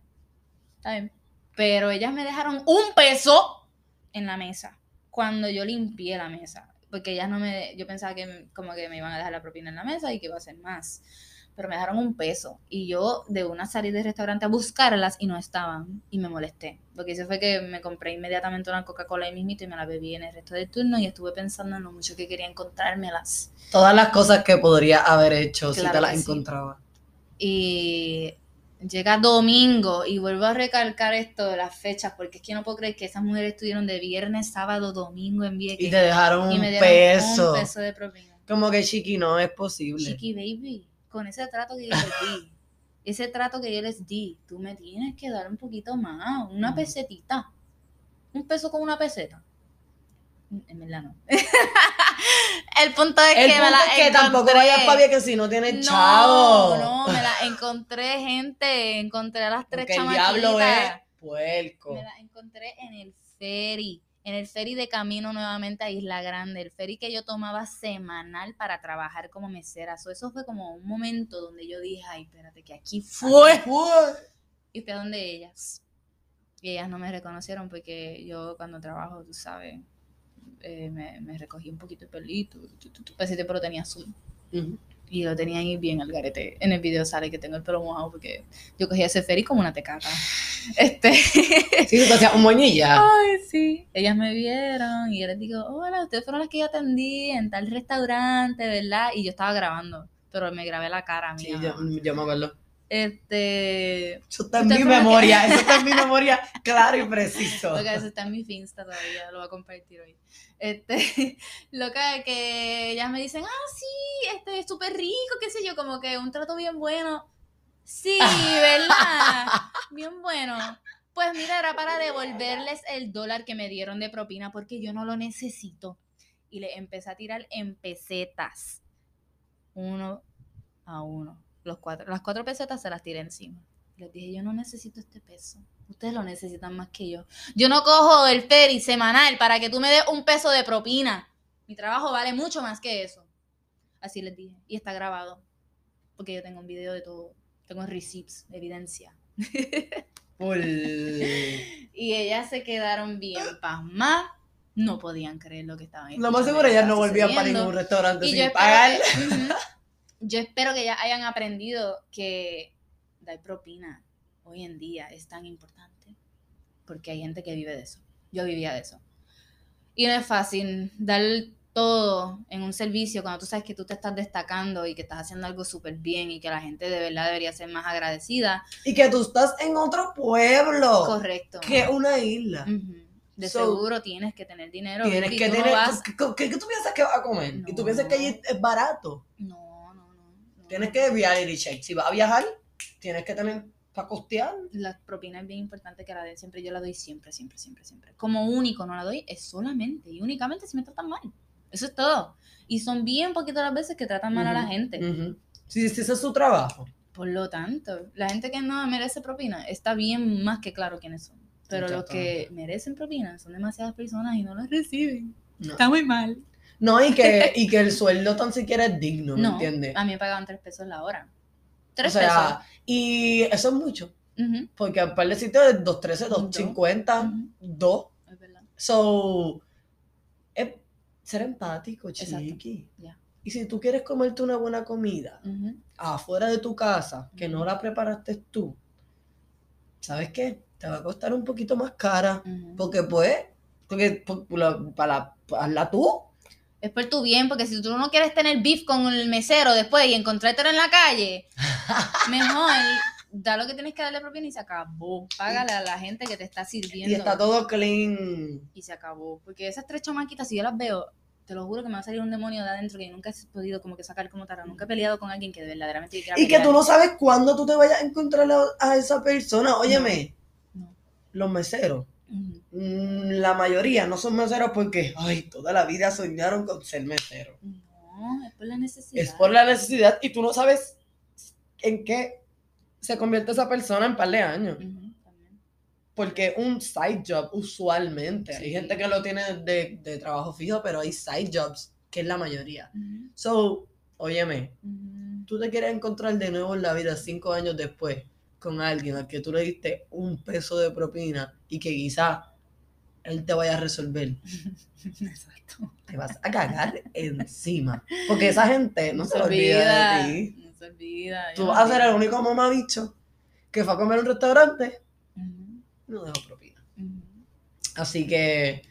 está bien. Pero ellas me dejaron un peso en la mesa cuando yo limpié la mesa. Porque ellas no me, yo pensaba que como que me iban a dejar la propina en la mesa y que iba a ser más. Pero me dejaron un peso. Y yo de una salí del restaurante a buscarlas y no estaban. Y me molesté. Lo que hice fue que me compré inmediatamente una Coca-Cola ahí mismito y me la bebí en el resto del turno y estuve pensando en lo mucho que quería encontrármelas. Todas las cosas que podría haber hecho si Claro te las que sí. encontraba. Y llega domingo y vuelvo a recalcar esto de las fechas, porque es que no puedo creer que esas mujeres estuvieron de viernes, sábado, domingo en Vieques Y te dejaron y un me peso. un peso de propina. Como que chiqui, no es posible. Chiqui baby, con ese trato que yo les di, ese trato que yo les di, tú me tienes que dar un poquito más, una Ujú. pesetita, un peso con una peseta. En verdad no. El punto es El que me punto la es que tampoco vayas para que si no tienes No, chavo. no, me la encontré, gente. Encontré a las tres Porque el chamaquitas. diablo es puerco. Me la encontré en el ferry. En el ferry de camino nuevamente a Isla Grande. El ferry que yo tomaba semanal para trabajar como mesera. So, eso fue como un momento donde yo dije, ay, espérate, que aquí fue. Y fui a donde ellas. Y ellas no me reconocieron porque yo cuando trabajo, tú sabes, eh, me, me recogí un poquito el pelito. Ese tiempo lo tenía azul. Ujú. Y lo tenía ahí bien al garete. En el video sale que tengo el pelo mojado porque yo cogía ese ferry como una tecata. Este. Sí, hacías un moñilla. Ay, sí. Ellas me vieron y yo les digo, hola, ustedes fueron las que yo atendí en tal restaurante, ¿verdad? Y yo estaba grabando, pero me grabé la cara Sí, mía. yo, yo me acuerdo. Este. Eso está en mi que- memoria. Eso está en mi memoria claro y preciso. Lo que eso está en mi Finsta todavía, lo voy a compartir hoy. Este, lo que, que ellas me dicen, ah, sí, este es súper rico, qué sé yo, como que un trato bien bueno. Sí, ¿verdad? Bien bueno. Pues mira, era para devolverles el dólar que me dieron de propina porque yo no lo necesito. Y le empecé a tirar en pesetas. Uno a uno. Los cuatro, las cuatro pesetas se las tiré encima. Les dije, yo no necesito este peso. Ustedes lo necesitan más que yo. Yo no cojo el ferry semanal para que tú me des un peso de propina. Mi trabajo vale mucho más que eso. Así les dije. Y está grabado. Porque yo tengo un video de todo. Tengo receipts, evidencia. Y ellas se quedaron bien pasmadas. No podían creer lo que estaban Lo más seguro ellas no volvían para ningún restaurante Y sin pagar. yo espero que ya hayan aprendido que dar propina hoy en día es tan importante. Porque hay gente que vive de eso. Yo vivía de eso. Y no es fácil dar todo en un servicio cuando tú sabes que tú te estás destacando y que estás haciendo algo súper bien y que la gente de verdad debería ser más agradecida. Y que tú estás en otro pueblo. Correcto. Que una isla. De So, seguro tienes que tener dinero. Tienes que tú no tener. vas- ¿qué, qué- qué tú piensas que vas a comer? Y tú piensas que allí es barato. No, no, no. no. Tienes que reality check. Si vas a viajar, tienes que tener para costear. La propina es bien importante que la den siempre. Yo la doy siempre, siempre, siempre, siempre. Como único no la doy, es solamente y únicamente si me tratan mal. Eso es todo. Y son bien poquitas las veces que tratan mal a la gente. ujú. Sí, sí, ese es su trabajo. Por lo tanto, la gente que no merece propina está bien más que claro quiénes son. Pero los que merecen propina son demasiadas personas y no las reciben. No. Está muy mal. No, y que, y que el sueldo tan siquiera es digno, ¿me No, entiendes? a mí me pagaban tres pesos la hora. O Tres sea, y eso es mucho. pesos. Porque al par de sitios es 213, Dos. 250, ujú, 2. es verdad. So, es ser empático, chiqui. Ya. Y si tú quieres comerte una buena comida afuera de tu casa, que no la preparaste tú, ¿sabes qué? Te va a costar un poquito más cara. Porque pues, porque, por- por la- para, hazla tú. Es por tu bien, porque si tú no quieres tener beef con el mesero después y encontrártelo en la calle, mejor da lo que tienes que darle propina y se acabó. Págale a la gente que te está sirviendo. Y está todo clean. Y se acabó. Porque esas tres chamaquitas, si yo las veo, te lo juro que me va a salir un demonio de adentro que yo nunca he podido como que sacar como tara. Nunca he peleado con alguien que verdaderamente quiera Y que tú no sabes cuándo tú te vayas a encontrar a, a esa persona. Óyeme, No. los meseros, Mm, la mayoría no son meseros porque, ay, toda la vida soñaron con ser meseros. No, es por la necesidad. Es por la necesidad y tú no sabes en qué se convierte esa persona en par de años. También. Porque un side job, usualmente, hay gente que lo tiene de, de trabajo fijo, pero hay side jobs, que es la mayoría. So, óyeme, tú te quieres encontrar de nuevo en la vida cinco años después con alguien al que tú le diste un peso de propina y que quizá él te vaya a resolver, Exacto. te vas a cagar encima. Porque esa gente no, se olvida de ti. No se olvida. Tú vas a ser el único mamabicho que fue a comer a un restaurante y no dejó propina. Así que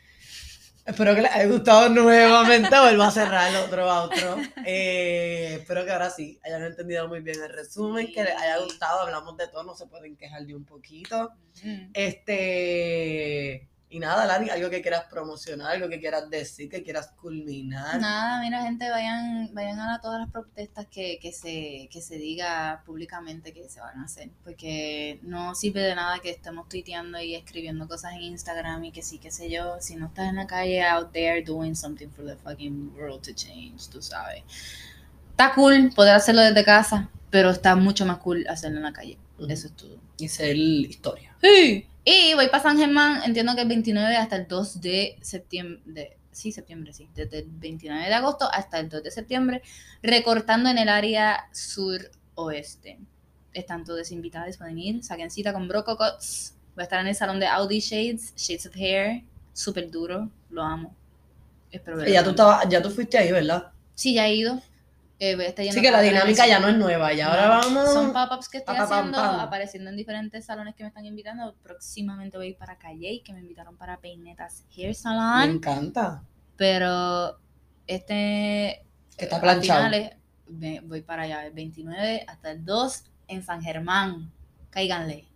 espero que les haya gustado nuevamente. Vuelvo a cerrar el otro outro. Eh, espero que ahora sí hayan entendido muy bien el resumen, que les haya gustado. Hablamos de todo, no se pueden quejar de un poquito. Este. Y nada, Lani, algo que quieras promocionar, algo que quieras decir, que quieras culminar. Nada, mira, gente, vayan, vayan a todas las protestas que, que, se, que se diga públicamente que se van a hacer, porque no sirve de nada que estemos tuiteando y escribiendo cosas en Instagram y que sí, qué sé yo, si no estás en la calle out there doing something for the fucking world to change, tú sabes. Está cool poder hacerlo desde casa, pero está mucho más cool hacerlo en la calle. Eso es todo. Y ser historia. Sí. Y voy para San Germán, entiendo que el 29 hasta el 2 de septiembre, de, sí, septiembre, sí, desde el 29 de agosto hasta el 2 de septiembre, recortando en el área sur-oeste. Están todos invitados, pueden ir, saquen cita con Broco Cuts. Voy a estar en el salón de Audi Shades, Shades of Hair, súper duro, lo amo. Espero verlo ya tú, estabas, ya tú fuiste ahí, ¿verdad? Sí, ya he ido. Eh, voy a estar yendo Así que la dinámica ya no es nueva. Y ahora No, vamos. Son pop-ups que estoy pa, pa, pam, haciendo, pam. apareciendo en diferentes salones que me están invitando. Próximamente voy a ir para Calle, que me invitaron para Peinetas Hair Me Salon. encanta. Pero este. Que está planchado. finales, me- voy para allá, el 29 hasta el 2 en San Germán. Cáiganle.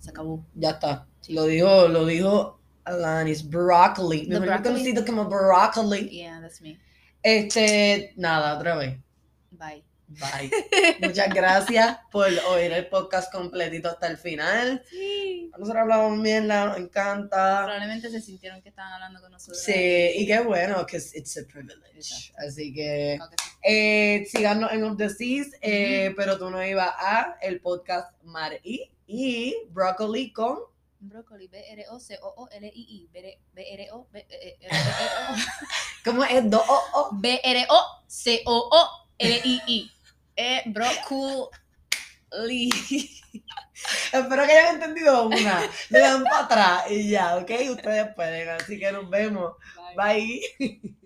Se acabó. Ya está. Lo dijo, lo dijo Alanis. Broccoli. Mejor broccoli. conocido como broccoli. Yeah, that's me. Este, nada, otra vez. Bye. Bye. Muchas gracias por oír el podcast completito hasta el final. Sí. Nosotros hablamos mierda, nos encanta. Probablemente se sintieron que estaban hablando con nosotros. Sí, y qué bueno, que it's a privilege. Exacto. Así que sí. eh, síganos en Up the Seas, eh, pero tú no ibas a el podcast Mar y, y Broccoli con Brócoli, B-R-O-C-O-O-L-I-I. B-R-O, B-R-O. ¿Cómo es? Do, o. B-R-O-C-O-O-L-I-I. Eh, broccoli. Espero que hayan entendido una. Le dan para atrás y ya, ¿ok? Ustedes pueden. Así que nos vemos. Bye. Bye.